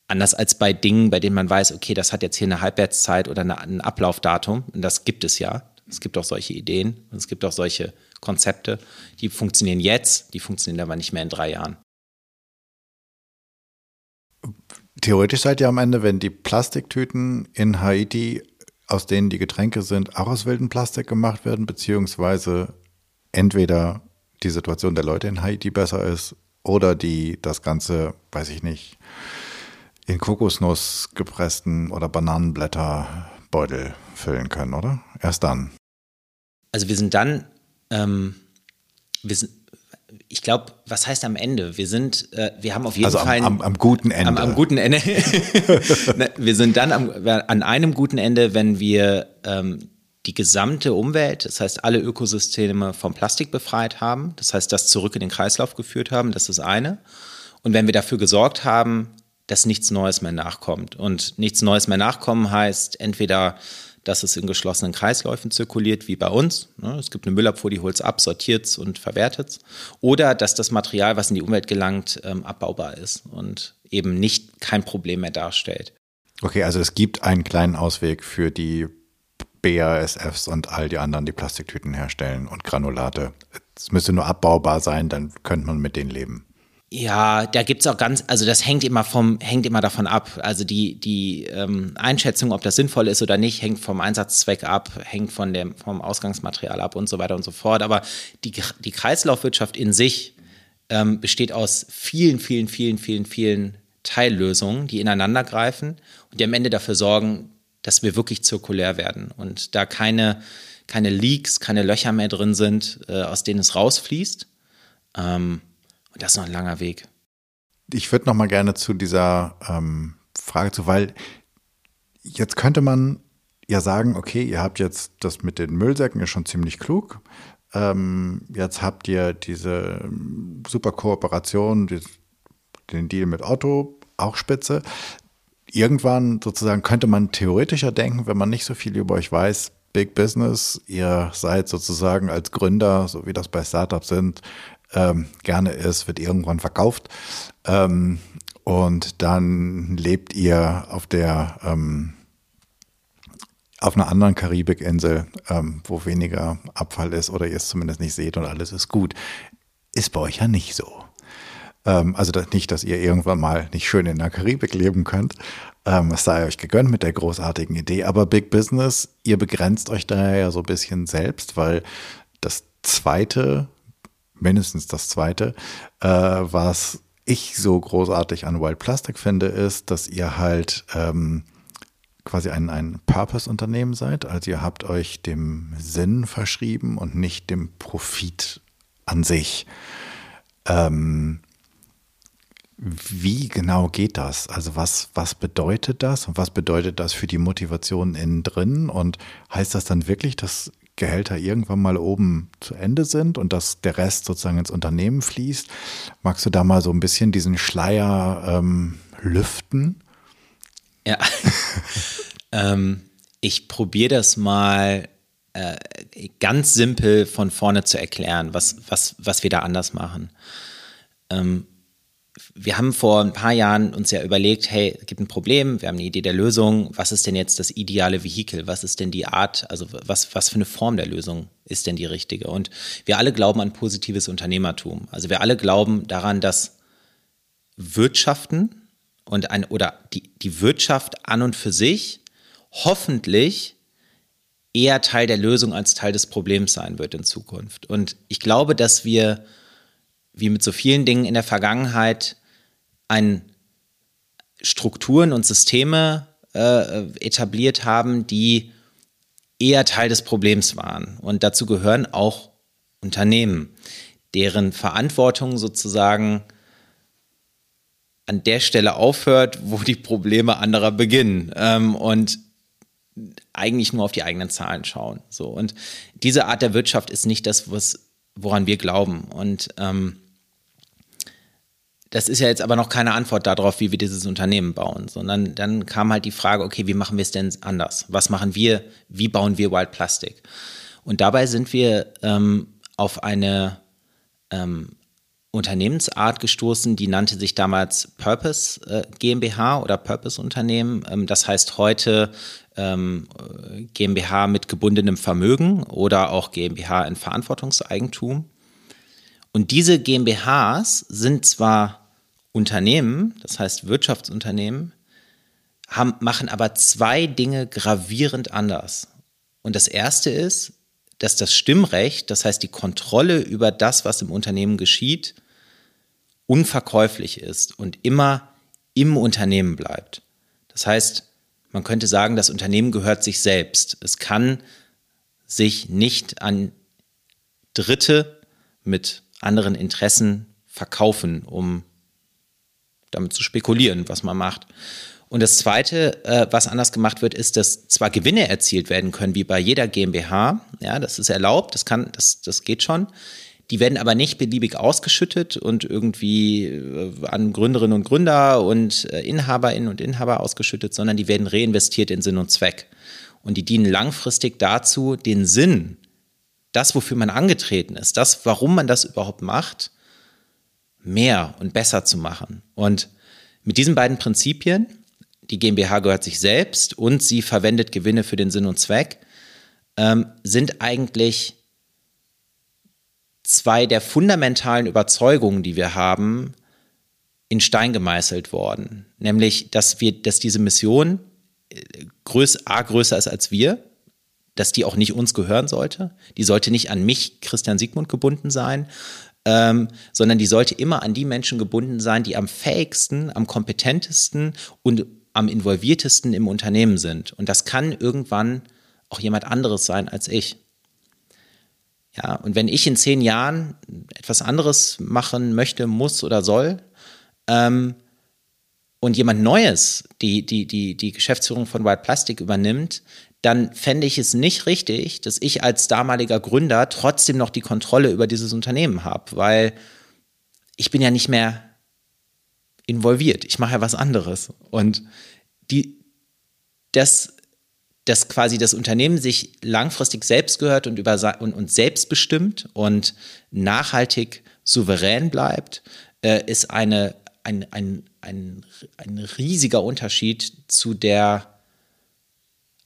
Anders als bei Dingen, bei denen man weiß, okay, das hat jetzt hier eine Halbwertszeit oder eine, ein Ablaufdatum. Und das gibt es ja. Es gibt auch solche Ideen und es gibt auch solche Konzepte, die funktionieren jetzt, die funktionieren aber nicht mehr in drei Jahren. Theoretisch seid ihr am Ende, wenn die Plastiktüten in Haiti, aus denen die Getränke sind, auch aus wildem Plastik gemacht werden, beziehungsweise entweder die Situation der Leute in Haiti besser ist oder die das Ganze, weiß ich nicht, in Kokosnuss gepressten oder Bananenblätterbeutel füllen können, oder? Erst dann. Also wir sind dann, ähm, wir sind, ich glaube, was heißt am Ende? Wir sind, äh, wir haben auf jeden also Fall. Am, am, am guten Ende. Am, am guten Ende. Ne, wir sind dann am, an einem guten Ende, wenn wir ähm, die gesamte Umwelt, das heißt alle Ökosysteme vom Plastik befreit haben, das heißt das zurück in den Kreislauf geführt haben, das ist eine. Und wenn wir dafür gesorgt haben, dass nichts Neues mehr nachkommt. Und nichts Neues mehr nachkommen heißt entweder, dass es in geschlossenen Kreisläufen zirkuliert, wie bei uns. Ne? Es gibt eine Müllabfuhr, die holt es ab, sortiert es und verwertet es. Oder dass das Material, was in die Umwelt gelangt, ähm, abbaubar ist und eben nicht kein Problem mehr darstellt. Okay, also es gibt einen kleinen Ausweg für die BASFs und all die anderen, die Plastiktüten herstellen und Granulate. Es müsste nur abbaubar sein, dann könnte man mit denen leben. Ja, da gibt's auch ganz, also das hängt immer vom, hängt immer davon ab. Also die, die ähm, Einschätzung, ob das sinnvoll ist oder nicht, hängt vom Einsatzzweck ab, hängt von dem, vom Ausgangsmaterial ab und so weiter und so fort. Aber die, die Kreislaufwirtschaft in sich ähm, besteht aus vielen, vielen, vielen, vielen, vielen Teillösungen, die ineinander greifen und die am Ende dafür sorgen, dass wir wirklich zirkulär werden und da keine, keine Leaks, keine Löcher mehr drin sind, äh, aus denen es rausfließt Ähm, das ist noch ein langer Weg. Ich würde noch mal gerne zu dieser ähm, Frage zu, weil jetzt könnte man ja sagen, okay, ihr habt jetzt das mit den Müllsäcken ist schon ziemlich klug. Ähm, jetzt habt ihr diese ähm, super Kooperation, die, den Deal mit Otto, auch spitze. Irgendwann sozusagen könnte man theoretischer denken, wenn man nicht so viel über euch weiß, Big Business, ihr seid sozusagen als Gründer, so wie das bei Startups sind, ähm, gerne ist, wird irgendwann verkauft. Ähm, und dann lebt ihr auf der ähm, auf einer anderen Karibikinsel, ähm, wo weniger Abfall ist oder ihr es zumindest nicht seht und alles ist gut. Ist bei euch ja nicht so. Ähm, also nicht, dass ihr irgendwann mal nicht schön in der Karibik leben könnt. Ähm, es sei euch gegönnt mit der großartigen Idee. Aber Big Business, ihr begrenzt euch da ja so ein bisschen selbst, weil das zweite, mindestens das zweite, äh, was ich so großartig an Wild Plastic finde, ist, dass ihr halt ähm, quasi ein, ein Purpose-Unternehmen seid. Also ihr habt euch dem Sinn verschrieben und nicht dem Profit an sich. Ähm, wie genau geht das? Also was, was bedeutet das und was bedeutet das für die Motivation innen drin? Und heißt das dann wirklich, dass Gehälter irgendwann mal oben zu Ende sind und dass der Rest sozusagen ins Unternehmen fließt? Magst du da mal so ein bisschen diesen Schleier ähm, lüften? Ja. ähm, ich probiere das mal äh, ganz simpel von vorne zu erklären, was, was, was wir da anders machen. Ähm, wir haben vor ein paar Jahren uns ja überlegt, hey, es gibt ein Problem, wir haben eine Idee der Lösung, was ist denn jetzt das ideale Vehikel, was ist denn die Art, also was, was für eine Form der Lösung ist denn die richtige? Und wir alle glauben an positives Unternehmertum. Also wir alle glauben daran, dass Wirtschaften und ein, oder die, die Wirtschaft an und für sich hoffentlich eher Teil der Lösung als Teil des Problems sein wird in Zukunft. Und ich glaube, dass wir, wie mit so vielen Dingen in der Vergangenheit, ein Strukturen und Systeme äh, etabliert haben, die eher Teil des Problems waren. Und dazu gehören auch Unternehmen, deren Verantwortung sozusagen an der Stelle aufhört, wo die Probleme anderer beginnen ähm, und eigentlich nur auf die eigenen Zahlen schauen. So und diese Art der Wirtschaft ist nicht das, was, woran wir glauben. Und ähm, das ist ja jetzt aber noch keine Antwort darauf, wie wir dieses Unternehmen bauen, sondern dann kam halt die Frage, okay, wie machen wir es denn anders? Was machen wir? Wie bauen wir Wild Plastic? Und dabei sind wir ähm, auf eine ähm, Unternehmensart gestoßen, die nannte sich damals Purpose äh, GmbH oder Purpose Unternehmen. Ähm, das heißt heute ähm, GmbH mit gebundenem Vermögen oder auch GmbH in Verantwortungseigentum. Und diese GmbHs sind zwar Unternehmen, das heißt Wirtschaftsunternehmen, haben, machen aber zwei Dinge gravierend anders. Und das erste ist, dass das Stimmrecht, das heißt die Kontrolle über das, was im Unternehmen geschieht, unverkäuflich ist und immer im Unternehmen bleibt. Das heißt, man könnte sagen, das Unternehmen gehört sich selbst. Es kann sich nicht an Dritte mit anderen Interessen verkaufen, um damit zu spekulieren, was man macht. Und das Zweite, äh, was anders gemacht wird, ist, dass zwar Gewinne erzielt werden können, wie bei jeder GmbH, ja, das ist erlaubt, das kann, das, das geht schon. Die werden aber nicht beliebig ausgeschüttet und irgendwie äh, an Gründerinnen und Gründer und äh, Inhaberinnen und Inhaber ausgeschüttet, sondern die werden reinvestiert in Sinn und Zweck. Und die dienen langfristig dazu, den Sinn, das, wofür man angetreten ist, das, warum man das überhaupt macht, mehr und besser zu machen. Und mit diesen beiden Prinzipien die GmbH gehört sich selbst und sie verwendet Gewinne für den Sinn und Zweck, ähm, sind eigentlich zwei der fundamentalen Überzeugungen, die wir haben, in Stein gemeißelt worden. Nämlich, dass wir, dass diese Mission äh, größ, A größer ist als wir, dass die auch nicht uns gehören sollte. Die sollte nicht an mich, Christian Siegmund, gebunden sein, ähm, sondern die sollte immer an die Menschen gebunden sein, die am fähigsten, am kompetentesten und am involviertesten im Unternehmen sind. Und das kann irgendwann auch jemand anderes sein als ich. Ja, und wenn ich in zehn Jahren etwas anderes machen möchte, muss oder soll, ähm, und jemand Neues die, die, die, die Geschäftsführung von White Plastic übernimmt, dann fände ich es nicht richtig, dass ich als damaliger Gründer trotzdem noch die Kontrolle über dieses Unternehmen habe, weil ich bin ja nicht mehr involviert. Ich mache ja was anderes. Und die, das, dass quasi das Unternehmen sich langfristig selbst gehört und, über, und, und selbstbestimmt und nachhaltig souverän bleibt, äh, ist eine, ein, ein, ein, ein riesiger Unterschied zu der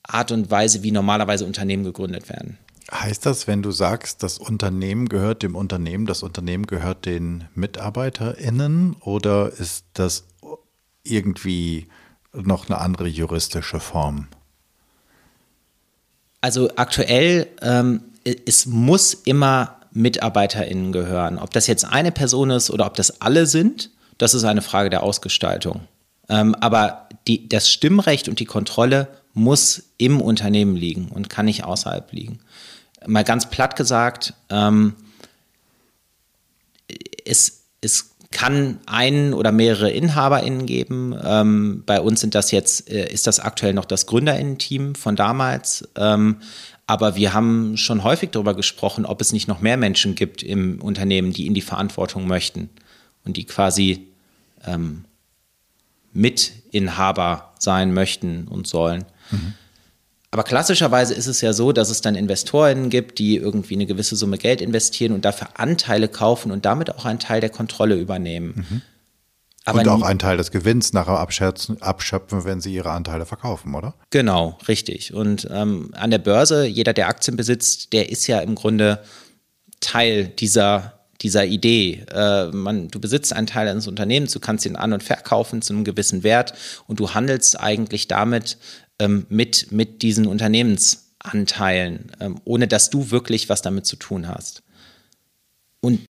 Art und Weise, wie normalerweise Unternehmen gegründet werden. Heißt das, wenn du sagst, das Unternehmen gehört dem Unternehmen, das Unternehmen gehört den MitarbeiterInnen oder ist das irgendwie noch eine andere juristische Form? Also aktuell, ähm, es muss immer MitarbeiterInnen gehören. Ob das jetzt eine Person ist oder ob das alle sind, das ist eine Frage der Ausgestaltung. Ähm, aber die, das Stimmrecht und die Kontrolle muss im Unternehmen liegen und kann nicht außerhalb liegen. Mal ganz platt gesagt, ähm, es, es kann einen oder mehrere InhaberInnen geben. Ähm, bei uns sind das jetzt, äh, ist das aktuell noch das GründerInnen-Team von damals. Ähm, aber wir haben schon häufig darüber gesprochen, ob es nicht noch mehr Menschen gibt im Unternehmen, die in die Verantwortung möchten und die quasi ähm, Mitinhaber sein möchten und sollen. Mhm. Aber klassischerweise ist es ja so, dass es dann Investorinnen gibt, die irgendwie eine gewisse Summe Geld investieren und dafür Anteile kaufen und damit auch einen Teil der Kontrolle übernehmen. Mhm. Aber und auch einen Teil des Gewinns nachher abschöpfen, wenn sie ihre Anteile verkaufen, oder? Genau, richtig. Und ähm, an der Börse, jeder, der Aktien besitzt, der ist ja im Grunde Teil dieser dieser Idee. Äh, man, du besitzt einen Teil eines Unternehmens, du kannst ihn an- und verkaufen zu einem gewissen Wert und du handelst eigentlich damit ähm, mit, mit diesen Unternehmensanteilen, ähm, ohne dass du wirklich was damit zu tun hast. Und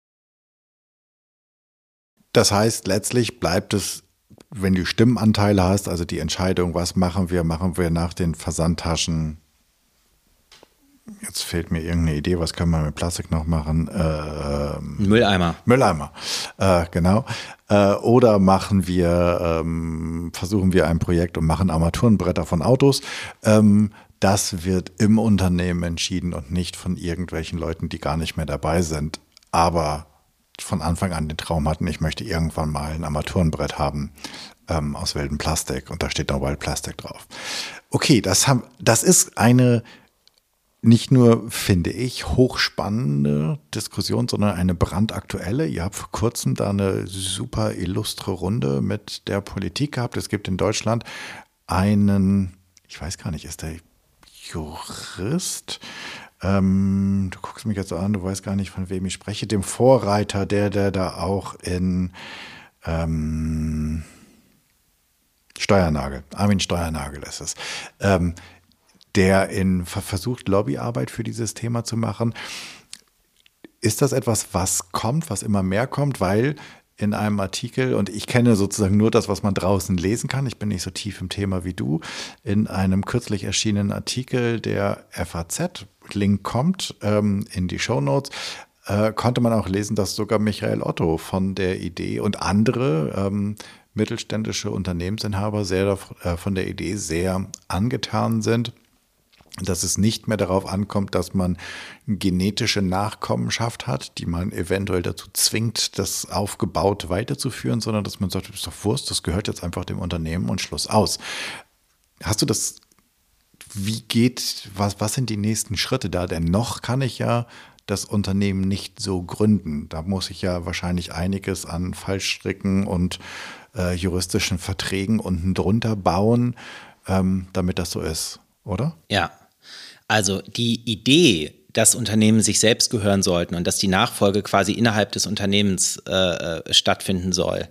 das heißt, letztlich bleibt es, wenn du Stimmenanteile hast, also die Entscheidung, was machen wir, machen wir nach den Versandtaschen Jetzt fehlt mir irgendeine Idee, was können wir mit Plastik noch machen? Äh, Mülleimer. Mülleimer, äh, genau. Äh, oder machen wir, ähm, versuchen wir ein Projekt und machen Armaturenbretter von Autos. Ähm, das wird im Unternehmen entschieden und nicht von irgendwelchen Leuten, die gar nicht mehr dabei sind, aber von Anfang an den Traum hatten, ich möchte irgendwann mal ein Armaturenbrett haben ähm, aus wildem Plastik und da steht noch Wild Plastic drauf. Okay, das, haben, das ist eine nicht nur, finde ich, hochspannende Diskussion, sondern eine brandaktuelle. Ihr habt vor kurzem da eine super illustre Runde mit der Politik gehabt. Es gibt in Deutschland einen, ich weiß gar nicht, ist der Jurist? Ähm, du guckst mich jetzt an, du weißt gar nicht, von wem ich spreche. Dem Vorreiter, der, der da auch in ähm, Steuernagel, Armin Steuernagel ist es. Ähm, der in versucht, Lobbyarbeit für dieses Thema zu machen. Ist das etwas, was kommt, was immer mehr kommt? Weil in einem Artikel, und ich kenne sozusagen nur das, was man draußen lesen kann, ich bin nicht so tief im Thema wie du, in einem kürzlich erschienenen Artikel der FAZ, Link kommt ähm, in die Show Notes, äh, konnte man auch lesen, dass sogar Michael Otto von der Idee und andere ähm, mittelständische Unternehmensinhaber sehr äh, von der Idee sehr angetan sind dass es nicht mehr darauf ankommt, dass man genetische Nachkommenschaft hat, die man eventuell dazu zwingt, das aufgebaut weiterzuführen, sondern dass man sagt, das ist doch Wurst, das gehört jetzt einfach dem Unternehmen und Schluss aus. Hast du das, wie geht, was, was sind die nächsten Schritte da? Denn noch kann ich ja das Unternehmen nicht so gründen. Da muss ich ja wahrscheinlich einiges an Fallstricken und äh, juristischen Verträgen unten drunter bauen, ähm, damit das so ist, oder? Ja, also die Idee, dass Unternehmen sich selbst gehören sollten und dass die Nachfolge quasi innerhalb des Unternehmens äh, äh stattfinden soll,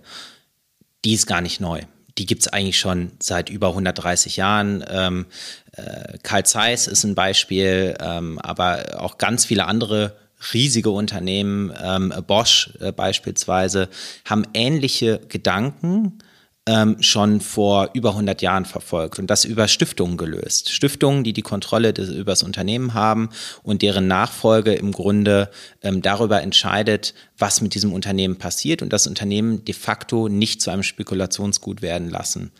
die ist gar nicht neu. Die gibt es eigentlich schon seit über 130 Jahren. Ähm, äh, Carl Zeiss ist ein Beispiel, ähm, aber auch ganz viele andere riesige Unternehmen, ähm, Bosch äh, beispielsweise, haben ähnliche Gedanken ähm, schon vor über 100 Jahren verfolgt und das über Stiftungen gelöst. Stiftungen, die die Kontrolle des, über das Unternehmen haben und deren Nachfolge im Grunde ähm, darüber entscheidet, was mit diesem Unternehmen passiert und das Unternehmen de facto nicht zu einem Spekulationsgut werden lassen.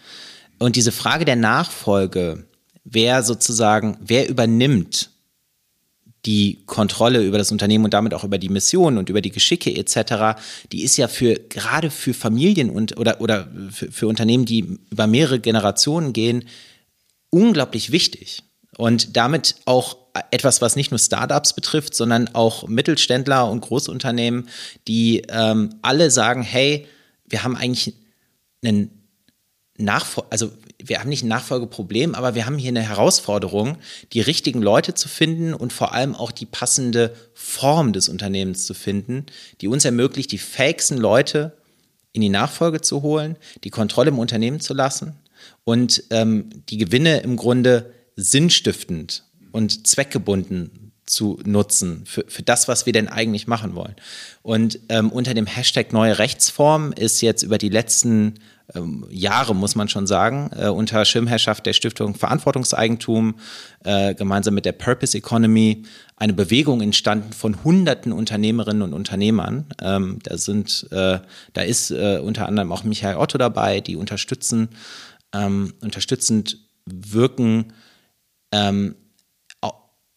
Und diese Frage der Nachfolge, wer sozusagen, wer übernimmt die Kontrolle über das Unternehmen und damit auch über die Mission und über die Geschicke etc., die ist ja für gerade für Familien und oder oder für, für Unternehmen, die über mehrere Generationen gehen, unglaublich wichtig und damit auch etwas, was nicht nur Startups betrifft, sondern auch Mittelständler und Großunternehmen, die ähm, alle sagen, hey, wir haben eigentlich einen Nachfolge, also wir haben nicht ein Nachfolgeproblem, aber wir haben hier eine Herausforderung, die richtigen Leute zu finden und vor allem auch die passende Form des Unternehmens zu finden, die uns ermöglicht, die fähigsten Leute in die Nachfolge zu holen, die Kontrolle im Unternehmen zu lassen und ähm, die Gewinne im Grunde sinnstiftend und zweckgebunden zu nutzen für, für das, was wir denn eigentlich machen wollen. Und ähm, unter dem Hashtag neue Rechtsform ist jetzt über die letzten ähm, Jahre, muss man schon sagen, äh, unter Schirmherrschaft der Stiftung Verantwortungseigentum, äh, gemeinsam mit der Purpose Economy, eine Bewegung entstanden von hunderten Unternehmerinnen und Unternehmern. Ähm, da sind, äh, da ist äh, unter anderem auch Michael Otto dabei, die unterstützen, ähm, unterstützend wirken ähm,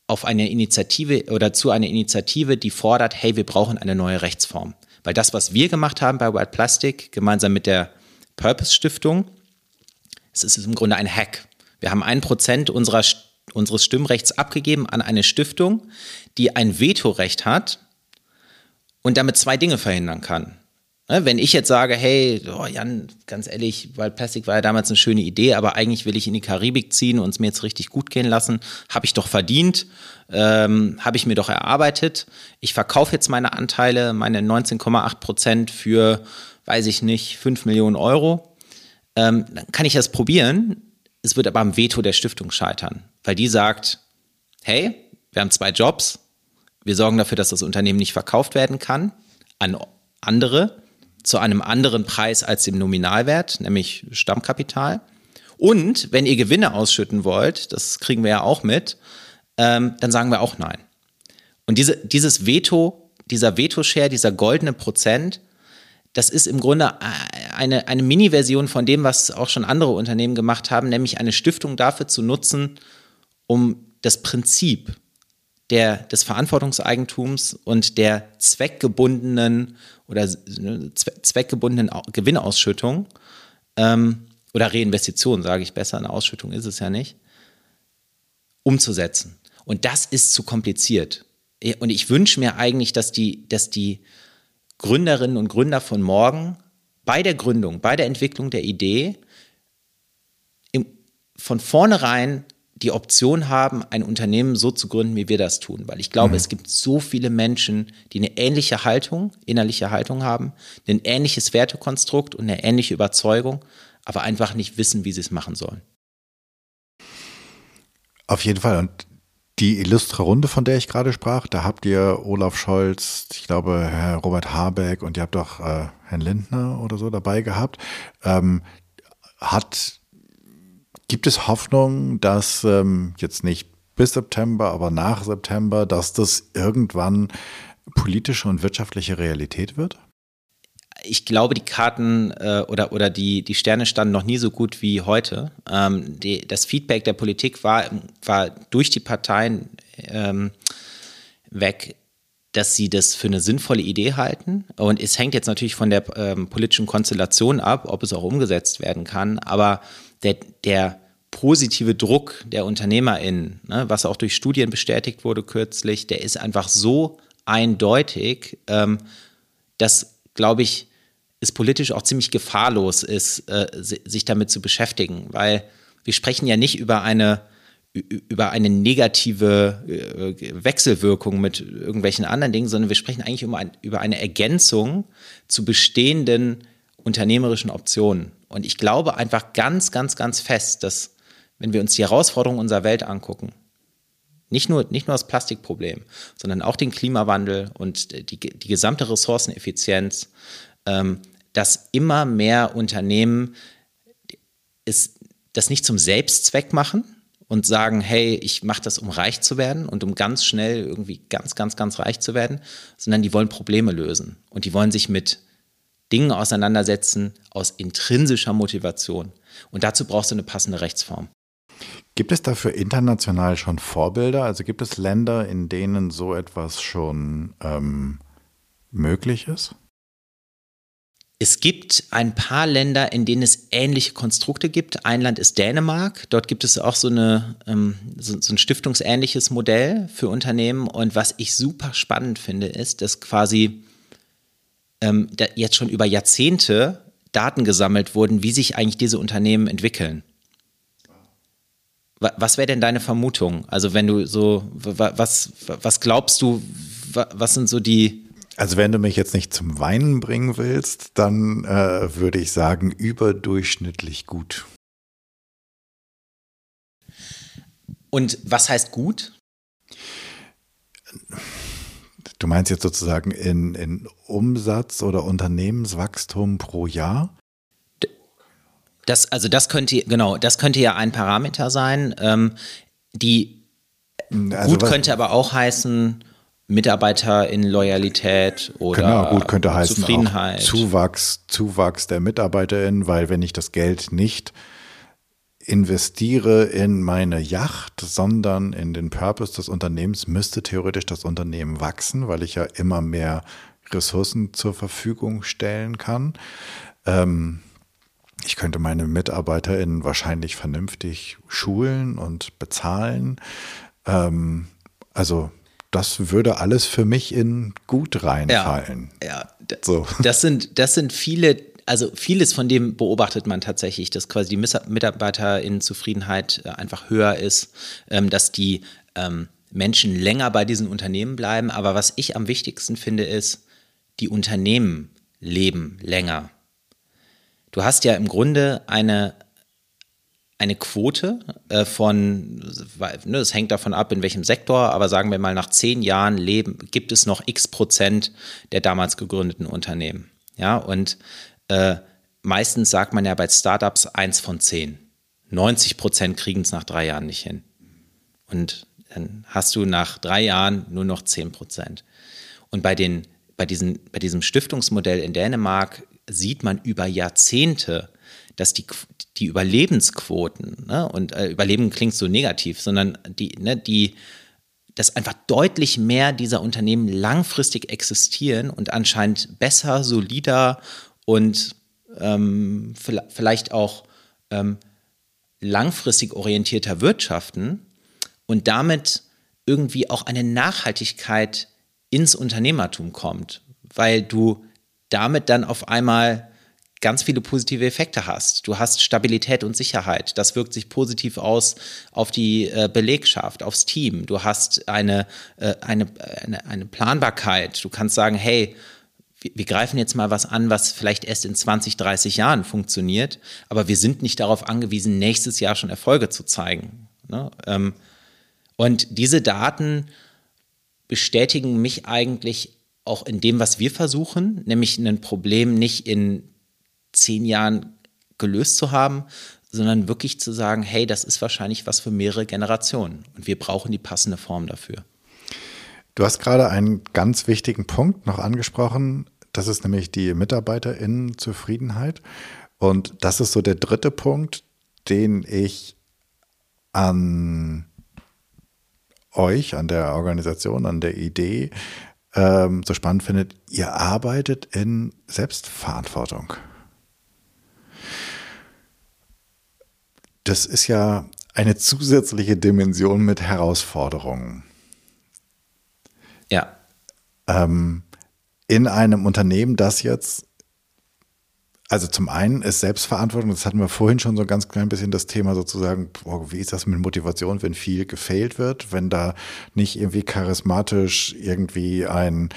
auf eine Initiative oder zu einer Initiative, die fordert, hey, wir brauchen eine neue Rechtsform. Weil das, was wir gemacht haben bei White Plastic, gemeinsam mit der Purpose Stiftung. Es ist im Grunde ein Hack. Wir haben ein Prozent unserer, unseres Stimmrechts abgegeben an eine Stiftung, die ein Vetorecht hat und damit zwei Dinge verhindern kann. Ne, wenn ich jetzt sage, hey, oh Jan, ganz ehrlich, weil Plastik war ja damals eine schöne Idee, aber eigentlich will ich in die Karibik ziehen und es mir jetzt richtig gut gehen lassen, habe ich doch verdient, ähm, habe ich mir doch erarbeitet. Ich verkaufe jetzt meine Anteile, meine 19,8 Prozent für weiß ich nicht, 5 Millionen Euro, ähm, dann kann ich das probieren. Es wird aber am Veto der Stiftung scheitern, weil die sagt, hey, wir haben zwei Jobs, wir sorgen dafür, dass das Unternehmen nicht verkauft werden kann an andere zu einem anderen Preis als dem Nominalwert, nämlich Stammkapital. Und wenn ihr Gewinne ausschütten wollt, das kriegen wir ja auch mit, ähm, dann sagen wir auch nein. Und diese, dieses Veto, dieser Veto-Share, dieser goldene Prozent, das ist im Grunde eine, eine Mini-Version von dem, was auch schon andere Unternehmen gemacht haben, nämlich eine Stiftung dafür zu nutzen, um das Prinzip der, des Verantwortungseigentums und der zweckgebundenen oder ne, zweckgebundenen Gewinnausschüttung ähm, oder Reinvestition, sage ich besser, eine Ausschüttung ist es ja nicht, umzusetzen. Und das ist zu kompliziert. Und ich wünsche mir eigentlich, dass die, dass die Gründerinnen und Gründer von morgen bei der Gründung, bei der Entwicklung der Idee im, von vornherein die Option haben, ein Unternehmen so zu gründen, wie wir das tun. Weil ich glaube, mhm. es gibt so viele Menschen, die eine ähnliche Haltung, innerliche Haltung haben, ein ähnliches Wertekonstrukt und eine ähnliche Überzeugung, aber einfach nicht wissen, wie sie es machen sollen. Auf jeden Fall. Und die illustre Runde, von der ich gerade sprach, da habt ihr Olaf Scholz, ich glaube Herr Robert Habeck und ihr habt auch äh, Herrn Lindner oder so dabei gehabt. Ähm, hat, gibt es Hoffnung, dass ähm, jetzt nicht bis September, aber nach September, dass das irgendwann politische und wirtschaftliche Realität wird? Ich glaube, die Karten äh, oder, oder die, die Sterne standen noch nie so gut wie heute. Ähm, die, das Feedback der Politik war, war durch die Parteien ähm, weg, dass sie das für eine sinnvolle Idee halten. Und es hängt jetzt natürlich von der ähm, politischen Konstellation ab, ob es auch umgesetzt werden kann. Aber der, der positive Druck der UnternehmerInnen, ne, was auch durch Studien bestätigt wurde kürzlich, der ist einfach so eindeutig, ähm, dass, glaube ich, es politisch auch ziemlich gefahrlos ist, äh, sich damit zu beschäftigen, weil wir sprechen ja nicht über eine über eine negative äh, Wechselwirkung mit irgendwelchen anderen Dingen, sondern wir sprechen eigentlich über, ein, über eine Ergänzung zu bestehenden unternehmerischen Optionen. Und ich glaube einfach ganz, ganz, ganz fest, dass wenn wir uns die Herausforderungen unserer Welt angucken, nicht nur, nicht nur das Plastikproblem, sondern auch den Klimawandel und die, die gesamte Ressourceneffizienz, ähm, dass immer mehr Unternehmen ist das nicht zum Selbstzweck machen und sagen, hey, ich mache das, um reich zu werden und um ganz schnell irgendwie ganz, ganz, ganz reich zu werden, sondern die wollen Probleme lösen und die wollen sich mit Dingen auseinandersetzen aus intrinsischer Motivation. Und dazu brauchst du eine passende Rechtsform. Gibt es dafür international schon Vorbilder? Also gibt es Länder, in denen so etwas schon ähm, möglich ist? Es gibt ein paar Länder, in denen es ähnliche Konstrukte gibt. Ein Land ist Dänemark. Dort gibt es auch so, eine, ähm, so, so ein stiftungsähnliches Modell für Unternehmen. Und was ich super spannend finde, ist, dass quasi ähm, jetzt schon über Jahrzehnte Daten gesammelt wurden, wie sich eigentlich diese Unternehmen entwickeln. Was wäre denn deine Vermutung? Also wenn du so, was, was glaubst du, was sind so die... Also wenn du mich jetzt nicht zum Weinen bringen willst, dann äh, würde ich sagen, überdurchschnittlich gut. Und was heißt gut? Du meinst jetzt sozusagen in, in Umsatz oder Unternehmenswachstum pro Jahr? Das, also das könnte, genau, das könnte ja ein Parameter sein. Ähm, die also gut könnte aber auch heißen, Mitarbeiter in Loyalität oder genau, gut könnte heißen Zufriedenheit. Zuwachs, Zuwachs der MitarbeiterInnen, weil wenn ich das Geld nicht investiere in meine Yacht, sondern in den Purpose des Unternehmens, müsste theoretisch das Unternehmen wachsen, weil ich ja immer mehr Ressourcen zur Verfügung stellen kann. Ähm, ich könnte meine MitarbeiterInnen wahrscheinlich vernünftig schulen und bezahlen. Ähm, also das würde alles für mich in gut reinfallen. Ja, ja. So. das sind das sind viele also vieles von dem beobachtet man tatsächlich, dass quasi die Mitarbeiterinnenzufriedenheit äh, einfach höher ist, ähm, dass die ähm, Menschen länger bei diesen Unternehmen bleiben. Aber was ich am wichtigsten finde, ist, die Unternehmen leben länger. Du hast ja im Grunde eine, eine Quote äh, von, ne, das hängt davon ab, in welchem Sektor, aber sagen wir mal, nach zehn Jahren leben, gibt es noch x Prozent der damals gegründeten Unternehmen. Ja, und äh, meistens sagt man ja bei Startups eins von zehn. 90 Prozent kriegen es nach drei Jahren nicht hin. Und dann hast du nach drei Jahren nur noch 10 Prozent. Und bei, den, bei, diesen, bei diesem Stiftungsmodell in Dänemark sieht man über Jahrzehnte, dass die, die Überlebensquoten, ne, und äh, Überleben klingt so negativ, sondern die, ne, die, dass einfach deutlich mehr dieser Unternehmen langfristig existieren und anscheinend besser, solider und ähm, vielleicht auch ähm, langfristig orientierter wirtschaften und damit irgendwie auch eine Nachhaltigkeit ins Unternehmertum kommt, weil du damit dann auf einmal ganz viele positive Effekte hast. Du hast Stabilität und Sicherheit. Das wirkt sich positiv aus auf die äh, Belegschaft, aufs Team. Du hast eine, äh, eine, eine, eine Planbarkeit. Du kannst sagen, hey, wir, greifen jetzt mal was an, was vielleicht erst in 20, 30 Jahren funktioniert, aber wir sind nicht darauf angewiesen, nächstes Jahr schon Erfolge zu zeigen. Ne? Ähm, und diese Daten bestätigen mich eigentlich auch in dem, was wir versuchen, nämlich ein Problem nicht in zehn Jahren gelöst zu haben, sondern wirklich zu sagen, hey, das ist wahrscheinlich was für mehrere Generationen und wir brauchen die passende Form dafür. Du hast gerade einen ganz wichtigen Punkt noch angesprochen, das ist nämlich die Mitarbeiterinnenzufriedenheit. Und das ist so der dritte Punkt, den ich an euch, an der Organisation, an der Idee ähm, so spannend findet. Ihr arbeitet in Selbstverantwortung. Das ist ja eine zusätzliche Dimension mit Herausforderungen. Ja. Ähm, in einem Unternehmen, das jetzt, also zum einen ist Selbstverantwortung, das hatten wir vorhin schon so ein ganz klein bisschen das Thema sozusagen, boah, wie ist das mit Motivation, wenn viel gefailt wird, wenn da nicht irgendwie charismatisch irgendwie ein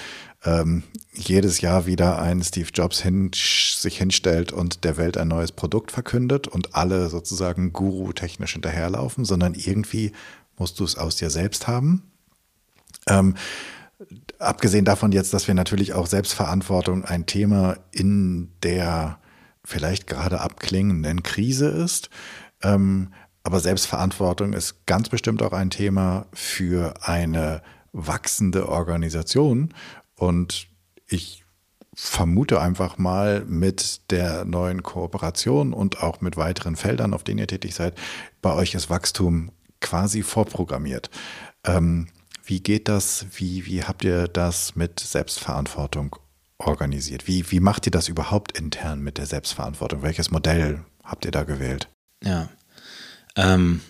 ähm, jedes Jahr wieder ein Steve Jobs hin, sich hinstellt und der Welt ein neues Produkt verkündet und alle sozusagen guru-technisch hinterherlaufen, sondern irgendwie musst du es aus dir selbst haben. Ähm, abgesehen davon jetzt, dass wir natürlich auch Selbstverantwortung ein Thema in der vielleicht gerade abklingenden Krise ist. Ähm, aber Selbstverantwortung ist ganz bestimmt auch ein Thema für eine wachsende Organisation. Und ich vermute einfach mal mit der neuen Kooperation und auch mit weiteren Feldern, auf denen ihr tätig seid, bei euch ist Wachstum quasi vorprogrammiert. Ähm, wie geht das? Wie, wie habt ihr das mit Selbstverantwortung organisiert? Wie, wie macht ihr das überhaupt intern mit der Selbstverantwortung? Welches Modell habt ihr da gewählt? Ja. Ähm,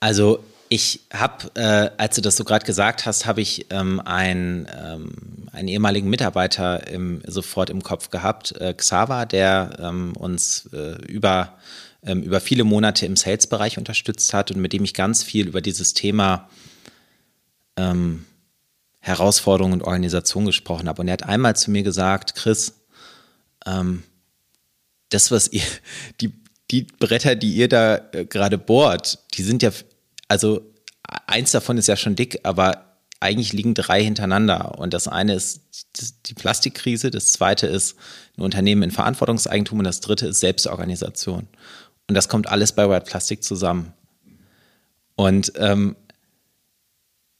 also ich habe, äh, als du das so gerade gesagt hast, habe ich ähm, ein, ähm, einen ehemaligen Mitarbeiter im, sofort im Kopf gehabt, äh, Xaver, der ähm, uns äh, über, ähm, über viele Monate im Sales-Bereich unterstützt hat und mit dem ich ganz viel über dieses Thema Herausforderungen und Organisation gesprochen habe. Und er hat einmal zu mir gesagt, Chris, ähm, das, was ihr, die, die Bretter, die ihr da äh, gerade bohrt, die sind ja, also eins davon ist ja schon dick, aber eigentlich liegen drei hintereinander. Und das eine ist die Plastikkrise, das zweite ist ein Unternehmen in Verantwortungseigentum und das dritte ist Selbstorganisation. Und das kommt alles bei White Plastic zusammen. Und ähm,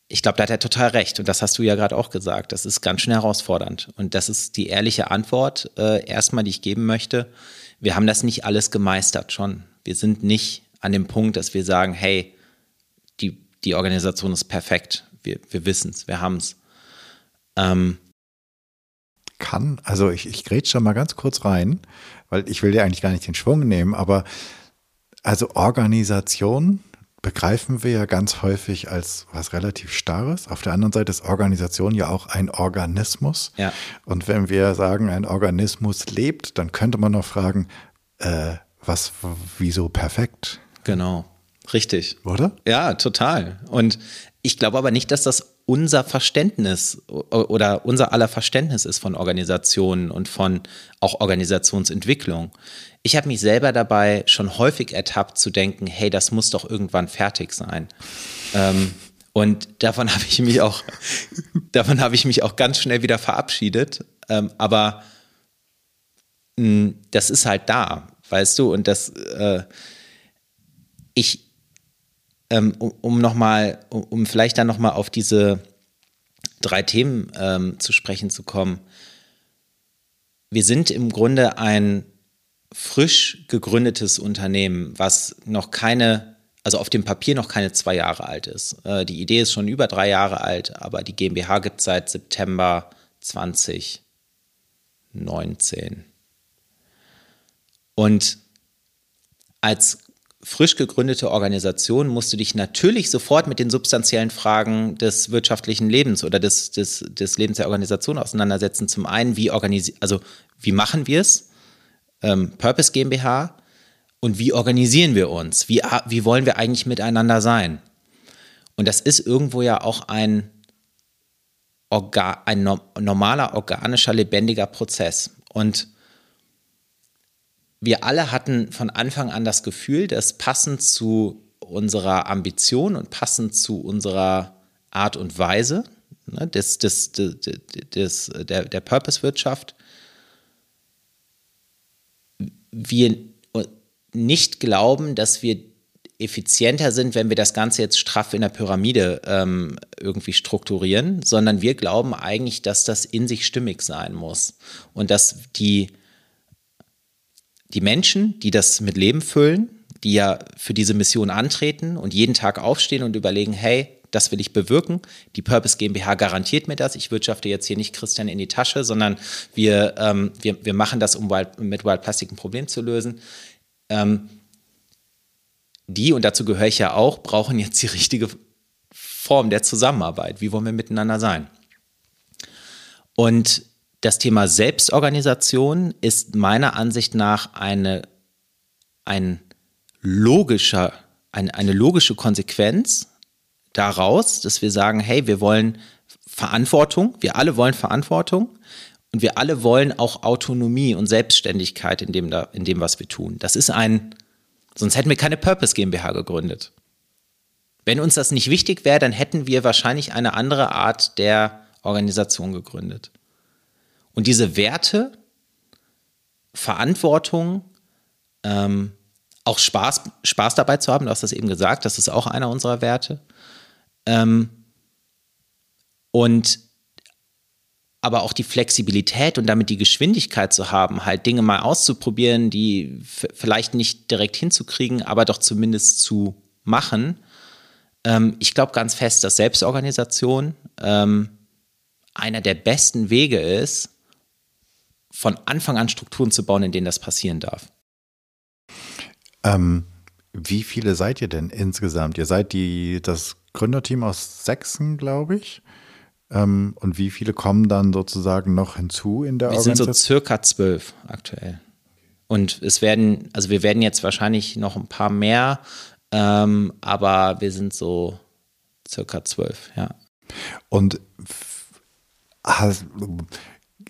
ich glaube, da hat er total recht. Und das hast du ja gerade auch gesagt. Das ist ganz schön herausfordernd. Und das ist die ehrliche Antwort, äh, erstmal, die ich geben möchte. Wir haben das nicht alles gemeistert schon. Wir sind nicht an dem Punkt, dass wir sagen, hey, die, die Organisation ist perfekt. Wir, wir wissen es, wir haben es. Ähm, Kann, also ich, ich grätsch schon mal ganz kurz rein, weil ich will dir eigentlich gar nicht den Schwung nehmen, aber also Organisation begreifen wir ja ganz häufig als was relativ Starres. Auf der anderen Seite ist Organisation ja auch ein Organismus. Ja. Und wenn wir sagen, ein Organismus lebt, dann könnte man noch fragen, äh, was, wieso perfekt? Genau, richtig. Oder? Ja, total. Und ich glaube aber nicht, dass das unser Verständnis oder unser aller Verständnis ist von Organisationen und von auch Organisationsentwicklung. Ich habe mich selber dabei schon häufig ertappt zu denken, hey, das muss doch irgendwann fertig sein. Ähm, und davon habe ich mich auch, davon habe ich mich auch ganz schnell wieder verabschiedet. Ähm, aber mh, hm, das ist halt da, weißt du, und das, äh, ich, ähm, um, um nochmal, um, um vielleicht dann nochmal auf diese drei Themen ähm, zu sprechen zu kommen. Wir sind im Grunde ein frisch gegründetes Unternehmen, was noch keine, also auf dem Papier noch keine zwei Jahre alt ist. Äh, die Idee ist schon über drei Jahre alt, aber die GmbH gibt es seit September 2019. Und als frisch gegründete Organisation musst du dich natürlich sofort mit den substanziellen Fragen des wirtschaftlichen Lebens oder des, des, des Lebens der Organisation auseinandersetzen. Zum einen, wie organisieren, also wie machen wir es? Ähm, Purpose GmbH und wie organisieren wir uns? Wie, wie wollen wir eigentlich miteinander sein? Und das ist irgendwo ja auch ein, Orga, ein normaler, organischer, lebendiger Prozess. Und wir alle hatten von Anfang an das Gefühl, dass passend zu unserer Ambition und passend zu unserer Art und Weise ne, des, des, des, des, der, der Purpose-Wirtschaft wir nicht glauben, dass wir effizienter sind, wenn wir das Ganze jetzt straff in der Pyramide ähm, irgendwie strukturieren, sondern wir glauben eigentlich, dass das in sich stimmig sein muss und dass die die Menschen, die das mit Leben füllen, die ja für diese Mission antreten und jeden Tag aufstehen und überlegen, hey, das will ich bewirken. Die Purpose GmbH garantiert mir das. Ich wirtschafte jetzt hier nicht Christian in die Tasche, sondern wir, ähm, wir, wir machen das, um Wild, mit Wild Plastic ein Problem zu lösen. Ähm, die, und dazu gehöre ich ja auch, brauchen jetzt die richtige Form der Zusammenarbeit. Wie wollen wir miteinander sein? Und das Thema Selbstorganisation ist meiner Ansicht nach eine, ein logischer, ein, eine logische Konsequenz daraus, dass wir sagen, hey, wir wollen Verantwortung, wir alle wollen Verantwortung und wir alle wollen auch Autonomie und Selbstständigkeit in dem, in dem was wir tun. Das ist ein, sonst hätten wir keine Purpose GmbH gegründet. Wenn uns das nicht wichtig wäre, dann hätten wir wahrscheinlich eine andere Art der Organisation gegründet. Und diese Werte Verantwortung, ähm, auch Spaß, Spaß dabei zu haben, du hast das eben gesagt, das ist auch einer unserer Werte. Ähm, und aber auch die Flexibilität und damit die Geschwindigkeit zu haben, halt Dinge mal auszuprobieren, die vielleicht nicht direkt hinzukriegen, aber doch zumindest zu machen. Ähm, ich glaube ganz fest, dass Selbstorganisation ähm, einer der besten Wege ist, von Anfang an Strukturen zu bauen, in denen das passieren darf. Ähm, wie viele seid ihr denn insgesamt? Ihr seid die, das Gründerteam aus Sachsen, glaube ich. Ähm, und wie viele kommen dann sozusagen noch hinzu in der wir Organisation? Wir sind so circa zwölf aktuell. Und es werden, also wir werden jetzt wahrscheinlich noch ein paar mehr, ähm, aber wir sind so circa zwölf, ja. Und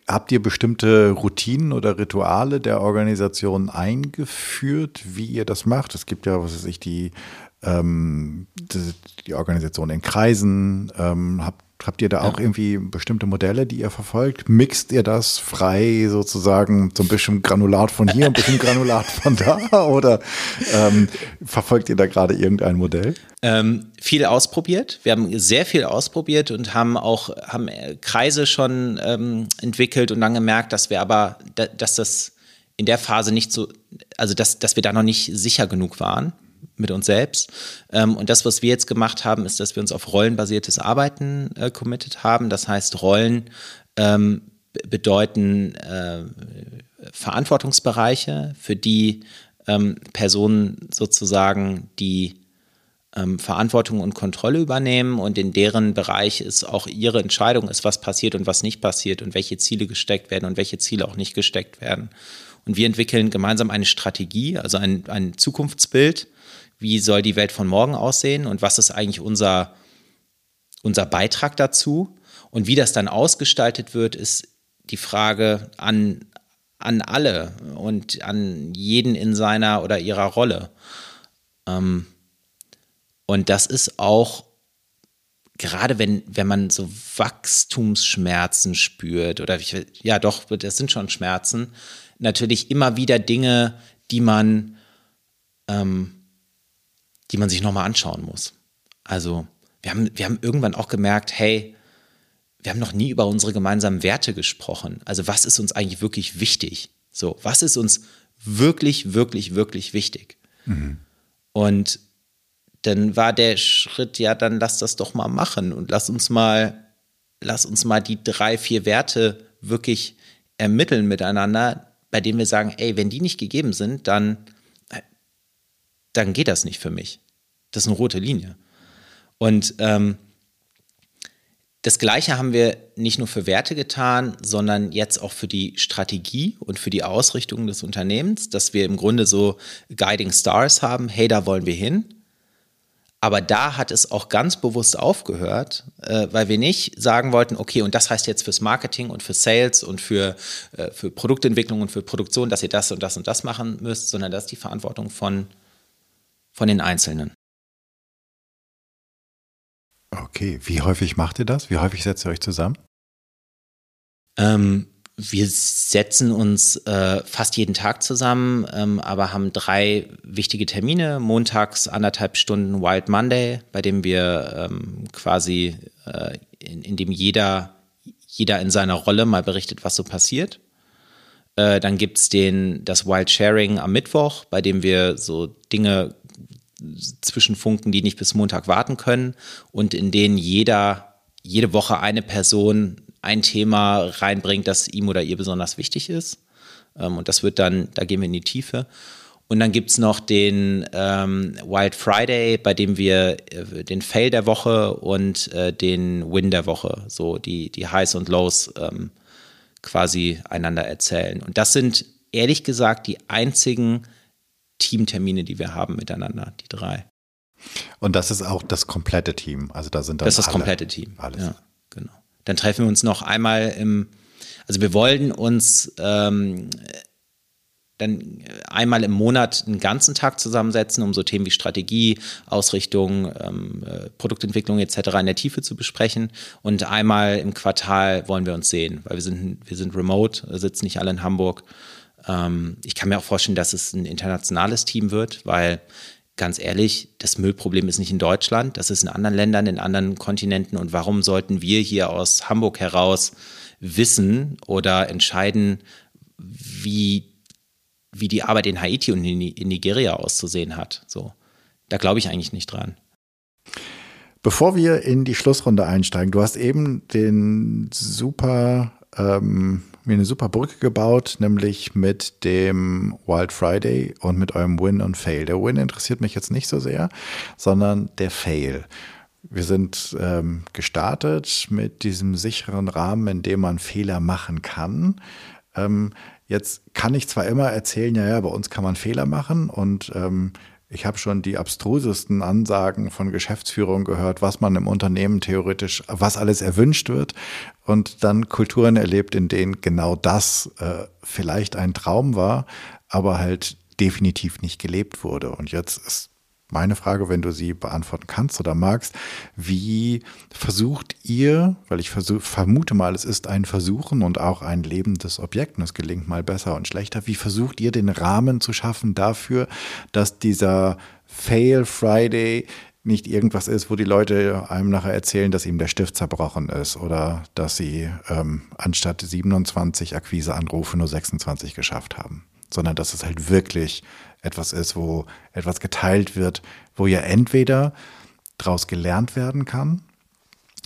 habt ihr bestimmte Routinen oder Rituale der Organisation eingeführt, wie ihr das macht? Es gibt ja, was weiß ich, die, ähm, die, die Organisation in Kreisen. Ähm, habt Habt ihr da auch irgendwie bestimmte Modelle, die ihr verfolgt? Mixt ihr das frei sozusagen so ein bisschen Granulat von hier, ein bisschen Granulat von da? Oder ähm, verfolgt ihr da gerade irgendein Modell? Ähm, viel ausprobiert. Wir haben sehr viel ausprobiert und haben auch haben Kreise schon ähm, entwickelt und dann gemerkt, dass wir aber, dass das in der Phase nicht so, also dass, dass wir da noch nicht sicher genug waren mit uns selbst. Ähm, und das, was wir jetzt gemacht haben, ist, dass wir uns auf rollenbasiertes Arbeiten äh, committed haben. Das heißt, Rollen ähm, bedeuten äh, Verantwortungsbereiche, für die ähm, Personen sozusagen die ähm, Verantwortung und Kontrolle übernehmen und in deren Bereich es auch ihre Entscheidung ist, was passiert und was nicht passiert und welche Ziele gesteckt werden und welche Ziele auch nicht gesteckt werden. Und wir entwickeln gemeinsam eine Strategie, also ein, ein Zukunftsbild, wie soll die Welt von morgen aussehen und was ist eigentlich unser, unser Beitrag dazu. Und wie das dann ausgestaltet wird, ist die Frage an, an alle und an jeden in seiner oder ihrer Rolle. Ähm, und das ist auch, gerade wenn, wenn man so Wachstumsschmerzen spürt, oder ja doch, das sind schon Schmerzen, natürlich immer wieder Dinge, die man ähm, die man sich nochmal anschauen muss. Also wir haben, wir haben irgendwann auch gemerkt, hey, wir haben noch nie über unsere gemeinsamen Werte gesprochen. Also was ist uns eigentlich wirklich wichtig? So, was ist uns wirklich, wirklich, wirklich wichtig? Mhm. Und dann war der Schritt, ja, dann lass das doch mal machen und lass uns mal, lass uns mal die drei, vier Werte wirklich ermitteln miteinander, bei denen wir sagen, ey, wenn die nicht gegeben sind, dann dann geht das nicht für mich. Das ist eine rote Linie. Und ähm, das Gleiche haben wir nicht nur für Werte getan, sondern jetzt auch für die Strategie und für die Ausrichtung des Unternehmens, dass wir im Grunde so Guiding Stars haben, hey, da wollen wir hin. Aber da hat es auch ganz bewusst aufgehört, äh, weil wir nicht sagen wollten, okay, und das heißt jetzt fürs Marketing und für Sales und für, äh, für Produktentwicklung und für Produktion, dass ihr das und das und das machen müsst, sondern das ist die Verantwortung von von den Einzelnen. Okay, wie häufig macht ihr das? Wie häufig setzt ihr euch zusammen? Ähm, wir setzen uns äh, fast jeden Tag zusammen, ähm, aber haben drei wichtige Termine. Montags anderthalb Stunden Wild Monday, bei dem wir ähm, quasi, äh, in, in, dem jeder, jeder in seiner Rolle mal berichtet, was so passiert. Äh, dann gibt es das Wild Sharing am Mittwoch, bei dem wir so Dinge Zwischenfunken, die nicht bis Montag warten können und in denen jeder, jede Woche eine Person ein Thema reinbringt, das ihm oder ihr besonders wichtig ist. Ähm, und das wird dann, da gehen wir in die Tiefe. Und dann gibt es noch den ähm, Wild Friday, bei dem wir äh, den Fail der Woche und äh, den Win der Woche, so die, die Highs und Lows ähm, quasi einander erzählen. Und das sind ehrlich gesagt die einzigen Teamtermine, die wir haben miteinander, die drei. Und das ist auch das komplette Team. Also da sind dann Das ist das alle, komplette Team. Alles. Ja, genau. Dann treffen wir uns noch einmal im, also wir wollen uns ähm, dann einmal im Monat einen ganzen Tag zusammensetzen, um so Themen wie Strategie, Ausrichtung, ähm, äh, Produktentwicklung etc. in der Tiefe zu besprechen. Und einmal im Quartal wollen wir uns sehen, weil wir sind, wir sind remote, sitzen nicht alle in Hamburg ich kann mir auch vorstellen, dass es ein internationales Team wird, weil ganz ehrlich, das Müllproblem ist nicht in Deutschland, das ist in anderen Ländern, in anderen Kontinenten. Und warum sollten wir hier aus Hamburg heraus wissen oder entscheiden, wie, wie die Arbeit in Haiti und in, in Nigeria auszusehen hat? So, da glaube ich eigentlich nicht dran. Bevor wir in die Schlussrunde einsteigen, du hast eben den super, ähm, mir eine super Brücke gebaut, nämlich mit dem Wild Friday und mit eurem Win und Fail. Der Win interessiert mich jetzt nicht so sehr, sondern der Fail. Wir sind ähm, gestartet mit diesem sicheren Rahmen, in dem man Fehler machen kann. Ähm, jetzt kann ich zwar immer erzählen, ja, ja, bei uns kann man Fehler machen und ähm, ich habe schon die abstrusesten Ansagen von Geschäftsführung gehört, was man im Unternehmen theoretisch, was alles erwünscht wird und dann Kulturen erlebt, in denen genau das äh, vielleicht ein Traum war, aber halt definitiv nicht gelebt wurde. Und jetzt ist meine Frage, wenn du sie beantworten kannst oder magst, wie versucht ihr, weil ich versuch, vermute mal, es ist ein Versuchen und auch ein lebendes Objekt und es gelingt mal besser und schlechter, wie versucht ihr den Rahmen zu schaffen dafür, dass dieser Fail Friday nicht irgendwas ist, wo die Leute einem nachher erzählen, dass ihm der Stift zerbrochen ist oder dass sie ähm, anstatt 27 Akquiseanrufe nur 26 geschafft haben, sondern dass es halt wirklich etwas ist, wo etwas geteilt wird, wo ja entweder daraus gelernt werden kann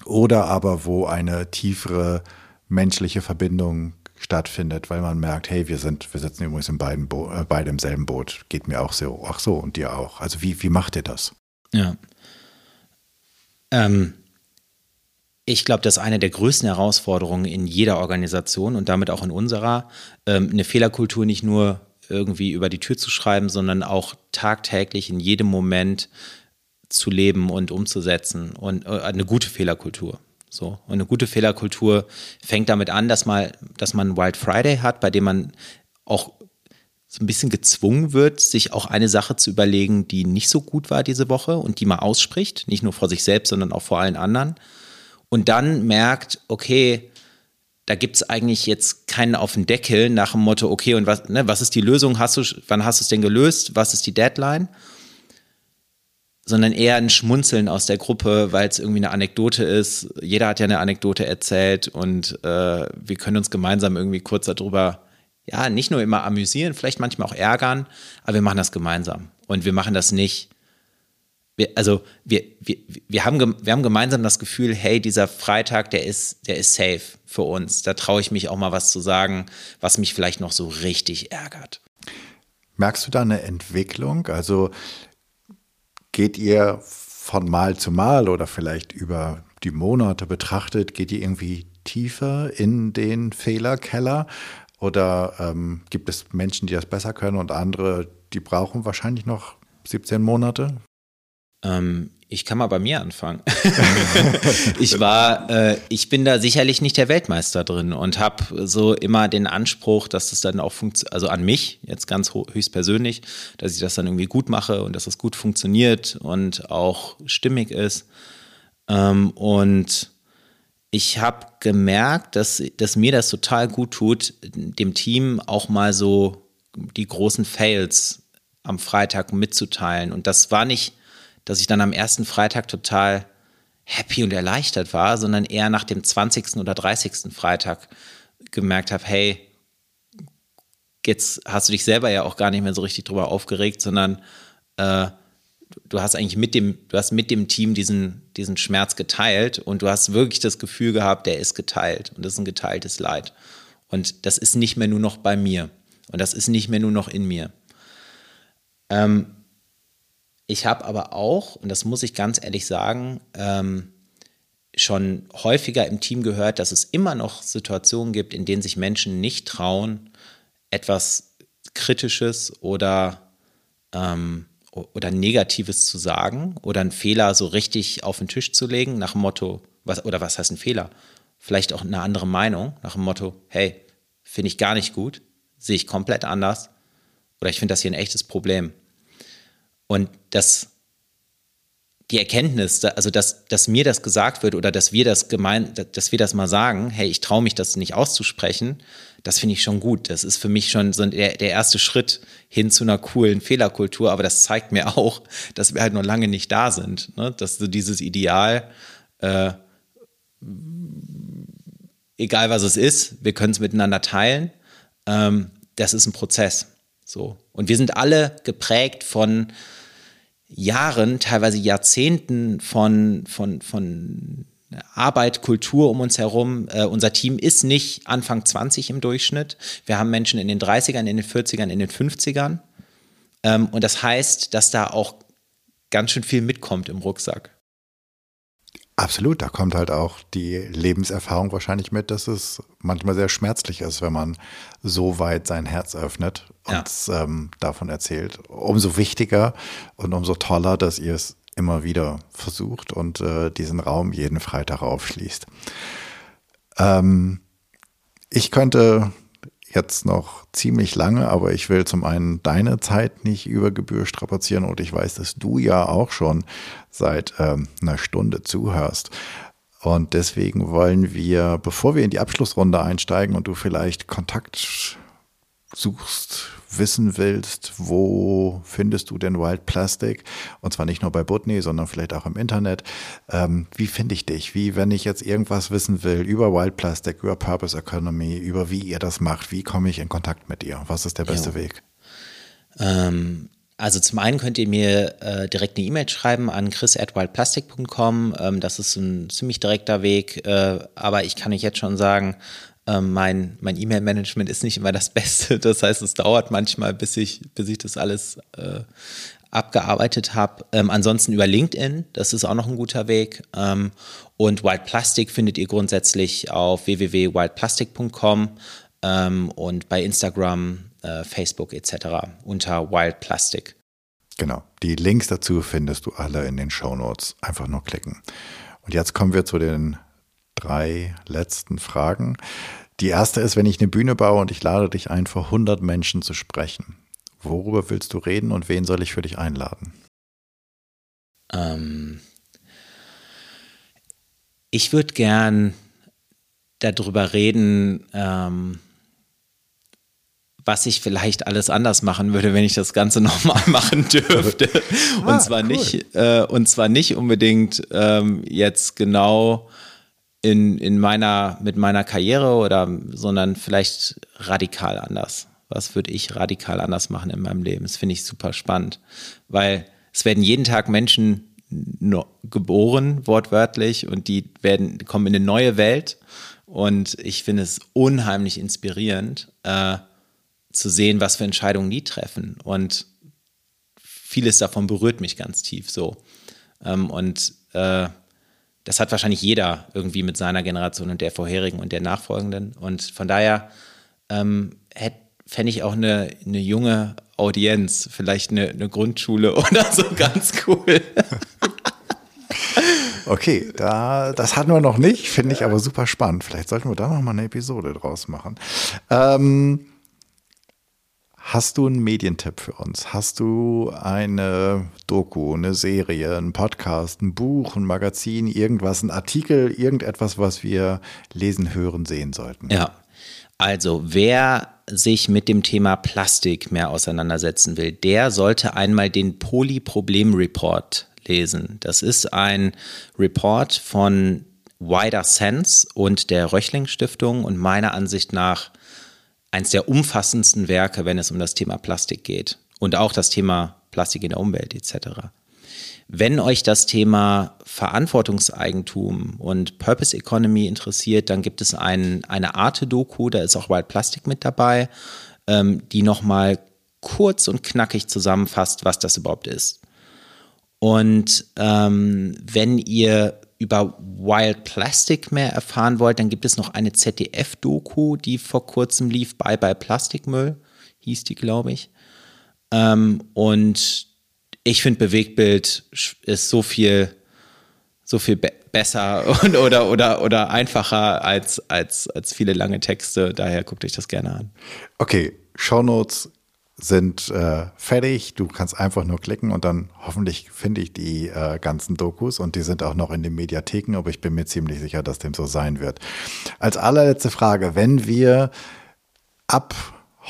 oder aber wo eine tiefere menschliche Verbindung stattfindet, weil man merkt, hey, wir sind, wir sitzen übrigens in beiden Bo äh, beide im selben Boot. Geht mir auch so, ach so, und dir auch. Also wie, wie macht ihr das? Ja. Ähm, ich glaube, das ist eine der größten Herausforderungen in jeder Organisation und damit auch in unserer, ähm, eine Fehlerkultur nicht nur irgendwie über die Tür zu schreiben, sondern auch tagtäglich in jedem Moment zu leben und umzusetzen und äh, eine gute Fehlerkultur. So. Und eine gute Fehlerkultur fängt damit an, dass, mal, dass man Wild Friday hat, bei dem man auch so ein bisschen gezwungen wird, sich auch eine Sache zu überlegen, die nicht so gut war diese Woche und die mal ausspricht, nicht nur vor sich selbst, sondern auch vor allen anderen. Und dann merkt, okay, da gibt es eigentlich jetzt keinen auf den Deckel nach dem Motto, okay, und was, ne, was ist die Lösung? Hast du, wann hast du es denn gelöst? Was ist die Deadline? Sondern eher ein Schmunzeln aus der Gruppe, weil es irgendwie eine Anekdote ist. Jeder hat ja eine Anekdote erzählt und äh, wir können uns gemeinsam irgendwie kurz darüber, ja, nicht nur immer amüsieren, vielleicht manchmal auch ärgern, aber wir machen das gemeinsam. Und wir machen das nicht wir, also wir, wir, wir, haben, wir haben gemeinsam das Gefühl, hey, dieser Freitag, der ist, der ist safe für uns. Da traue ich mich auch mal was zu sagen, was mich vielleicht noch so richtig ärgert. Merkst du da eine Entwicklung? Also geht ihr von Mal zu Mal oder vielleicht über die Monate betrachtet, geht ihr irgendwie tiefer in den Fehlerkeller? Oder ähm, gibt es Menschen, die das besser können und andere, die brauchen wahrscheinlich noch 17 Monate? Ähm, ich kann mal bei mir anfangen. ich war, äh, ich bin da sicherlich nicht der Weltmeister drin und habe so immer den Anspruch, dass das dann auch funktioniert, also an mich jetzt ganz höchstpersönlich, dass ich das dann irgendwie gut mache und dass das gut funktioniert und auch stimmig ist. Ähm, und ich habe gemerkt, dass, dass mir das total gut tut, dem Team auch mal so die großen Fails am Freitag mitzuteilen. Und das war nicht dass ich dann am ersten Freitag total happy und erleichtert war, sondern eher nach dem 20. oder 30. Freitag gemerkt habe, hey, jetzt hast du dich selber ja auch gar nicht mehr so richtig drüber aufgeregt, sondern äh, du hast eigentlich mit dem, du hast mit dem Team diesen, diesen Schmerz geteilt und du hast wirklich das Gefühl gehabt, der ist geteilt und das ist ein geteiltes Leid. Und das ist nicht mehr nur noch bei mir und das ist nicht mehr nur noch in mir. Ähm, ich habe aber auch, und das muss ich ganz ehrlich sagen, ähm, schon häufiger im Team gehört, dass es immer noch Situationen gibt, in denen sich Menschen nicht trauen, etwas Kritisches oder, ähm, oder Negatives zu sagen oder einen Fehler so richtig auf den Tisch zu legen, nach dem Motto, was, oder was heißt ein Fehler? Vielleicht auch eine andere Meinung, nach dem Motto, hey, finde ich gar nicht gut, sehe ich komplett anders oder ich finde das hier ein echtes Problem. Und das, die Erkenntnis, also dass, dass mir das gesagt wird oder dass wir das gemein, dass wir das mal sagen, hey, ich traue mich das nicht auszusprechen, das finde ich schon gut. Das ist für mich schon so der, der erste Schritt hin zu einer coolen Fehlerkultur, aber das zeigt mir auch, dass wir halt noch lange nicht da sind. Ne? Dass so dieses Ideal, äh, egal was es ist, wir können es miteinander teilen, ähm, das ist ein Prozess. So. Und wir sind alle geprägt von Jahren, teilweise Jahrzehnten von, von, von Arbeit, Kultur um uns herum. Äh, unser Team ist nicht Anfang 20 im Durchschnitt. Wir haben Menschen in den 30ern, in den 40ern, in den 50ern. Ähm, und das heißt, dass da auch ganz schön viel mitkommt im Rucksack. Absolut, da kommt halt auch die Lebenserfahrung wahrscheinlich mit, dass es manchmal sehr schmerzlich ist, wenn man so weit sein Herz öffnet und ja. ähm, davon erzählt. Umso wichtiger und umso toller, dass ihr es immer wieder versucht und äh, diesen Raum jeden Freitag aufschließt. Ähm, ich könnte jetzt noch ziemlich lange, aber ich will zum einen deine Zeit nicht über Gebühr strapazieren und ich weiß, dass du ja auch schon seit ähm, einer Stunde zuhörst. Und deswegen wollen wir, bevor wir in die Abschlussrunde einsteigen und du vielleicht Kontakt suchst, wissen willst, wo findest du denn Wild Plastic? Und zwar nicht nur bei Butney, sondern vielleicht auch im Internet. Ähm, wie finde ich dich? Wie, wenn ich jetzt irgendwas wissen will über Wild Plastic, über Purpose Economy, über wie ihr das macht, wie komme ich in Kontakt mit dir? Was ist der beste ja. Weg? Ähm, also zum einen könnt ihr mir äh, direkt eine E-Mail schreiben an chris.wildplastic.com. Ähm, das ist ein ziemlich direkter Weg, äh, aber ich kann euch jetzt schon sagen, ähm, mein mein E-Mail-Management ist nicht immer das Beste. Das heißt, es dauert manchmal, bis ich, bis ich das alles äh, abgearbeitet habe. Ähm, ansonsten über LinkedIn, das ist auch noch ein guter Weg. Ähm, und Wild Plastic findet ihr grundsätzlich auf www.wildplastic.com ähm, und bei Instagram, äh, Facebook etc. unter Wild Plastic. Genau, die Links dazu findest du alle in den Show Notes. Einfach nur klicken. Und jetzt kommen wir zu den drei letzten Fragen. Die erste ist, wenn ich eine Bühne baue und ich lade dich ein, vor 100 Menschen zu sprechen. Worüber willst du reden und wen soll ich für dich einladen? Ähm, ich würde gern darüber reden, ähm, was ich vielleicht alles anders machen würde, wenn ich das Ganze nochmal machen dürfte. ah, und zwar cool. nicht, äh, und zwar nicht unbedingt ähm, jetzt genau in, in meiner, mit meiner Karriere oder, sondern vielleicht radikal anders. Was würde ich radikal anders machen in meinem Leben? Das finde ich super spannend, weil es werden jeden Tag Menschen geboren, wortwörtlich, und die werden, kommen in eine neue Welt. Und ich finde es unheimlich inspirierend, äh, zu sehen, was für Entscheidungen die treffen. Und vieles davon berührt mich ganz tief so. Ähm, und äh, das hat wahrscheinlich jeder irgendwie mit seiner Generation und der vorherigen und der nachfolgenden. Und von daher ähm, fände ich auch eine, eine junge Audienz, vielleicht eine, eine Grundschule oder so ganz cool. Okay, da, das hatten wir noch nicht, finde ich aber super spannend. Vielleicht sollten wir da noch mal eine Episode draus machen. Ähm, Hast du einen Medientipp für uns? Hast du eine Doku, eine Serie, einen Podcast, ein Buch, ein Magazin, irgendwas, ein Artikel, irgendetwas, was wir lesen, hören, sehen sollten? Ja, also wer sich mit dem Thema Plastik mehr auseinandersetzen will, der sollte einmal den Polyproblem-Report lesen. Das ist ein Report von Wider Sense und der Röchling Stiftung und meiner Ansicht nach eines der umfassendsten Werke, wenn es um das Thema Plastik geht und auch das Thema Plastik in der Umwelt etc. Wenn euch das Thema Verantwortungseigentum und Purpose Economy interessiert, dann gibt es ein, eine Arte-Doku, da ist auch Wild Plastic mit dabei, ähm, die nochmal kurz und knackig zusammenfasst, was das überhaupt ist. Und ähm, wenn ihr über Wild Plastic mehr erfahren wollt, dann gibt es noch eine ZDF-Doku, die vor kurzem lief, Bye Bye Plastikmüll, hieß die, glaube ich. Ähm, und ich finde, Bewegtbild ist so viel, so viel be besser und, oder, oder, oder einfacher als, als, als viele lange Texte. Daher guckt euch das gerne an. Okay, Shownotes sind äh, fertig. Du kannst einfach nur klicken und dann hoffentlich finde ich die äh, ganzen Dokus und die sind auch noch in den Mediatheken, aber ich bin mir ziemlich sicher, dass dem so sein wird. Als allerletzte Frage, wenn wir ab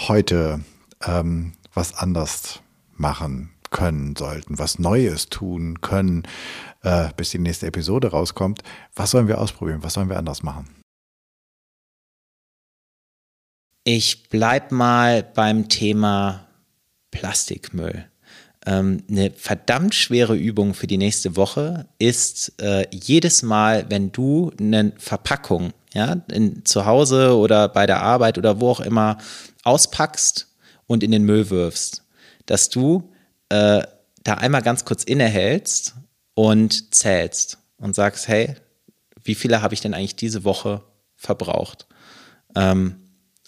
heute ähm, was anders machen können sollten, was Neues tun können, äh, bis die nächste Episode rauskommt, was sollen wir ausprobieren? Was sollen wir anders machen? Ich bleib mal beim Thema Plastikmüll. Ähm, eine verdammt schwere Übung für die nächste Woche ist äh, jedes Mal, wenn du eine Verpackung ja, in, zu Hause oder bei der Arbeit oder wo auch immer auspackst und in den Müll wirfst, dass du äh, da einmal ganz kurz innehältst und zählst und sagst, hey, wie viele habe ich denn eigentlich diese Woche verbraucht? Ähm,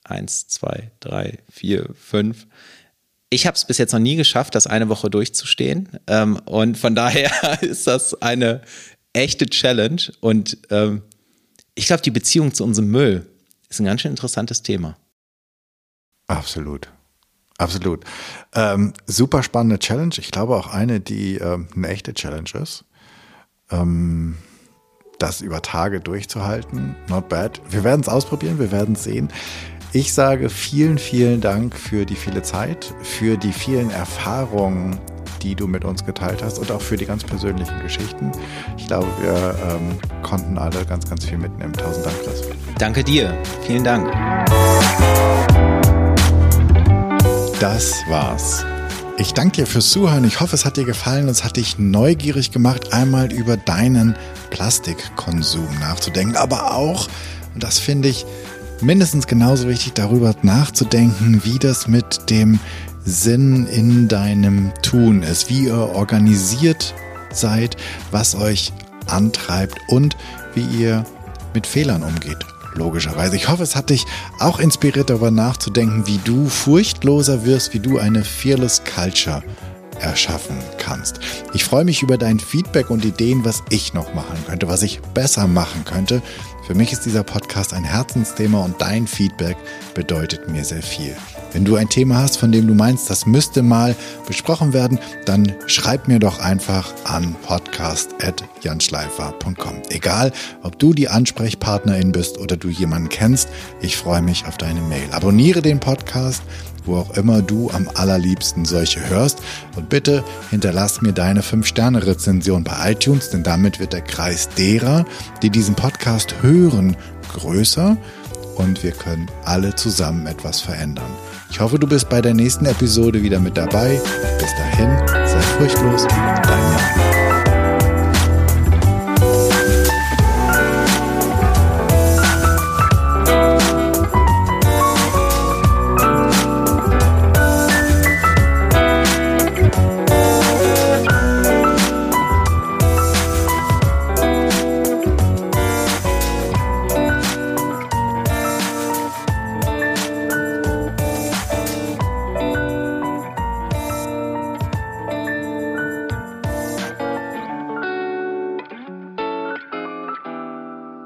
eins, zwei, drei, vier, fünf. Ich habe es bis jetzt noch nie geschafft, das eine Woche durchzustehen. Ähm, und von daher ist das eine echte Challenge. Und ähm, ich glaube, die Beziehung zu unserem Müll ist ein ganz schön interessantes Thema. Absolut. Absolut. Ähm, super spannende Challenge. Ich glaube auch eine, die ähm, eine echte Challenge ist. Ähm, das über Tage durchzuhalten. Not bad. Wir werden es ausprobieren, wir werden es sehen. Ich sage vielen, vielen Dank für die viele Zeit, für die vielen Erfahrungen, die du mit uns geteilt hast und auch für die ganz persönlichen Geschichten. Ich glaube, wir ähm, konnten alle ganz, ganz viel mitnehmen. Tausend Dank, Chris. Danke dir. Vielen Dank. Das war's. Ich danke dir fürs Zuhören. Ich hoffe, es hat dir gefallen und es hat dich neugierig gemacht, einmal über deinen Plastikkonsum nachzudenken, aber auch, und das finde ich mindestens genauso wichtig, darüber nachzudenken, wie das mit dem Sinn in deinem Tun ist, wie ihr organisiert seid, was euch antreibt und wie ihr mit Fehlern umgeht. Logischerweise. Ich hoffe, es hat dich auch inspiriert, darüber nachzudenken, wie du furchtloser wirst, wie du eine Fearless Culture erschaffen kannst. Ich freue mich über dein Feedback und Ideen, was ich noch machen könnte, was ich besser machen könnte. Für mich ist dieser Podcast ein Herzensthema und dein Feedback bedeutet mir sehr viel. Wenn du ein Thema hast, von dem du meinst, das müsste mal besprochen werden, dann schreib mir doch einfach an podcast.janschleifer.com. Egal, ob du die Ansprechpartnerin bist oder du jemanden kennst, ich freue mich auf deine Mail. Abonniere den Podcast, wo auch immer du am allerliebsten solche hörst. Und bitte hinterlass mir deine 5-Sterne-Rezension bei iTunes, denn damit wird der Kreis derer, die diesen Podcast hören, größer und wir können alle zusammen etwas verändern. Ich hoffe, du bist bei der nächsten Episode wieder mit dabei. Bis dahin, sei furchtlos, dein Jan.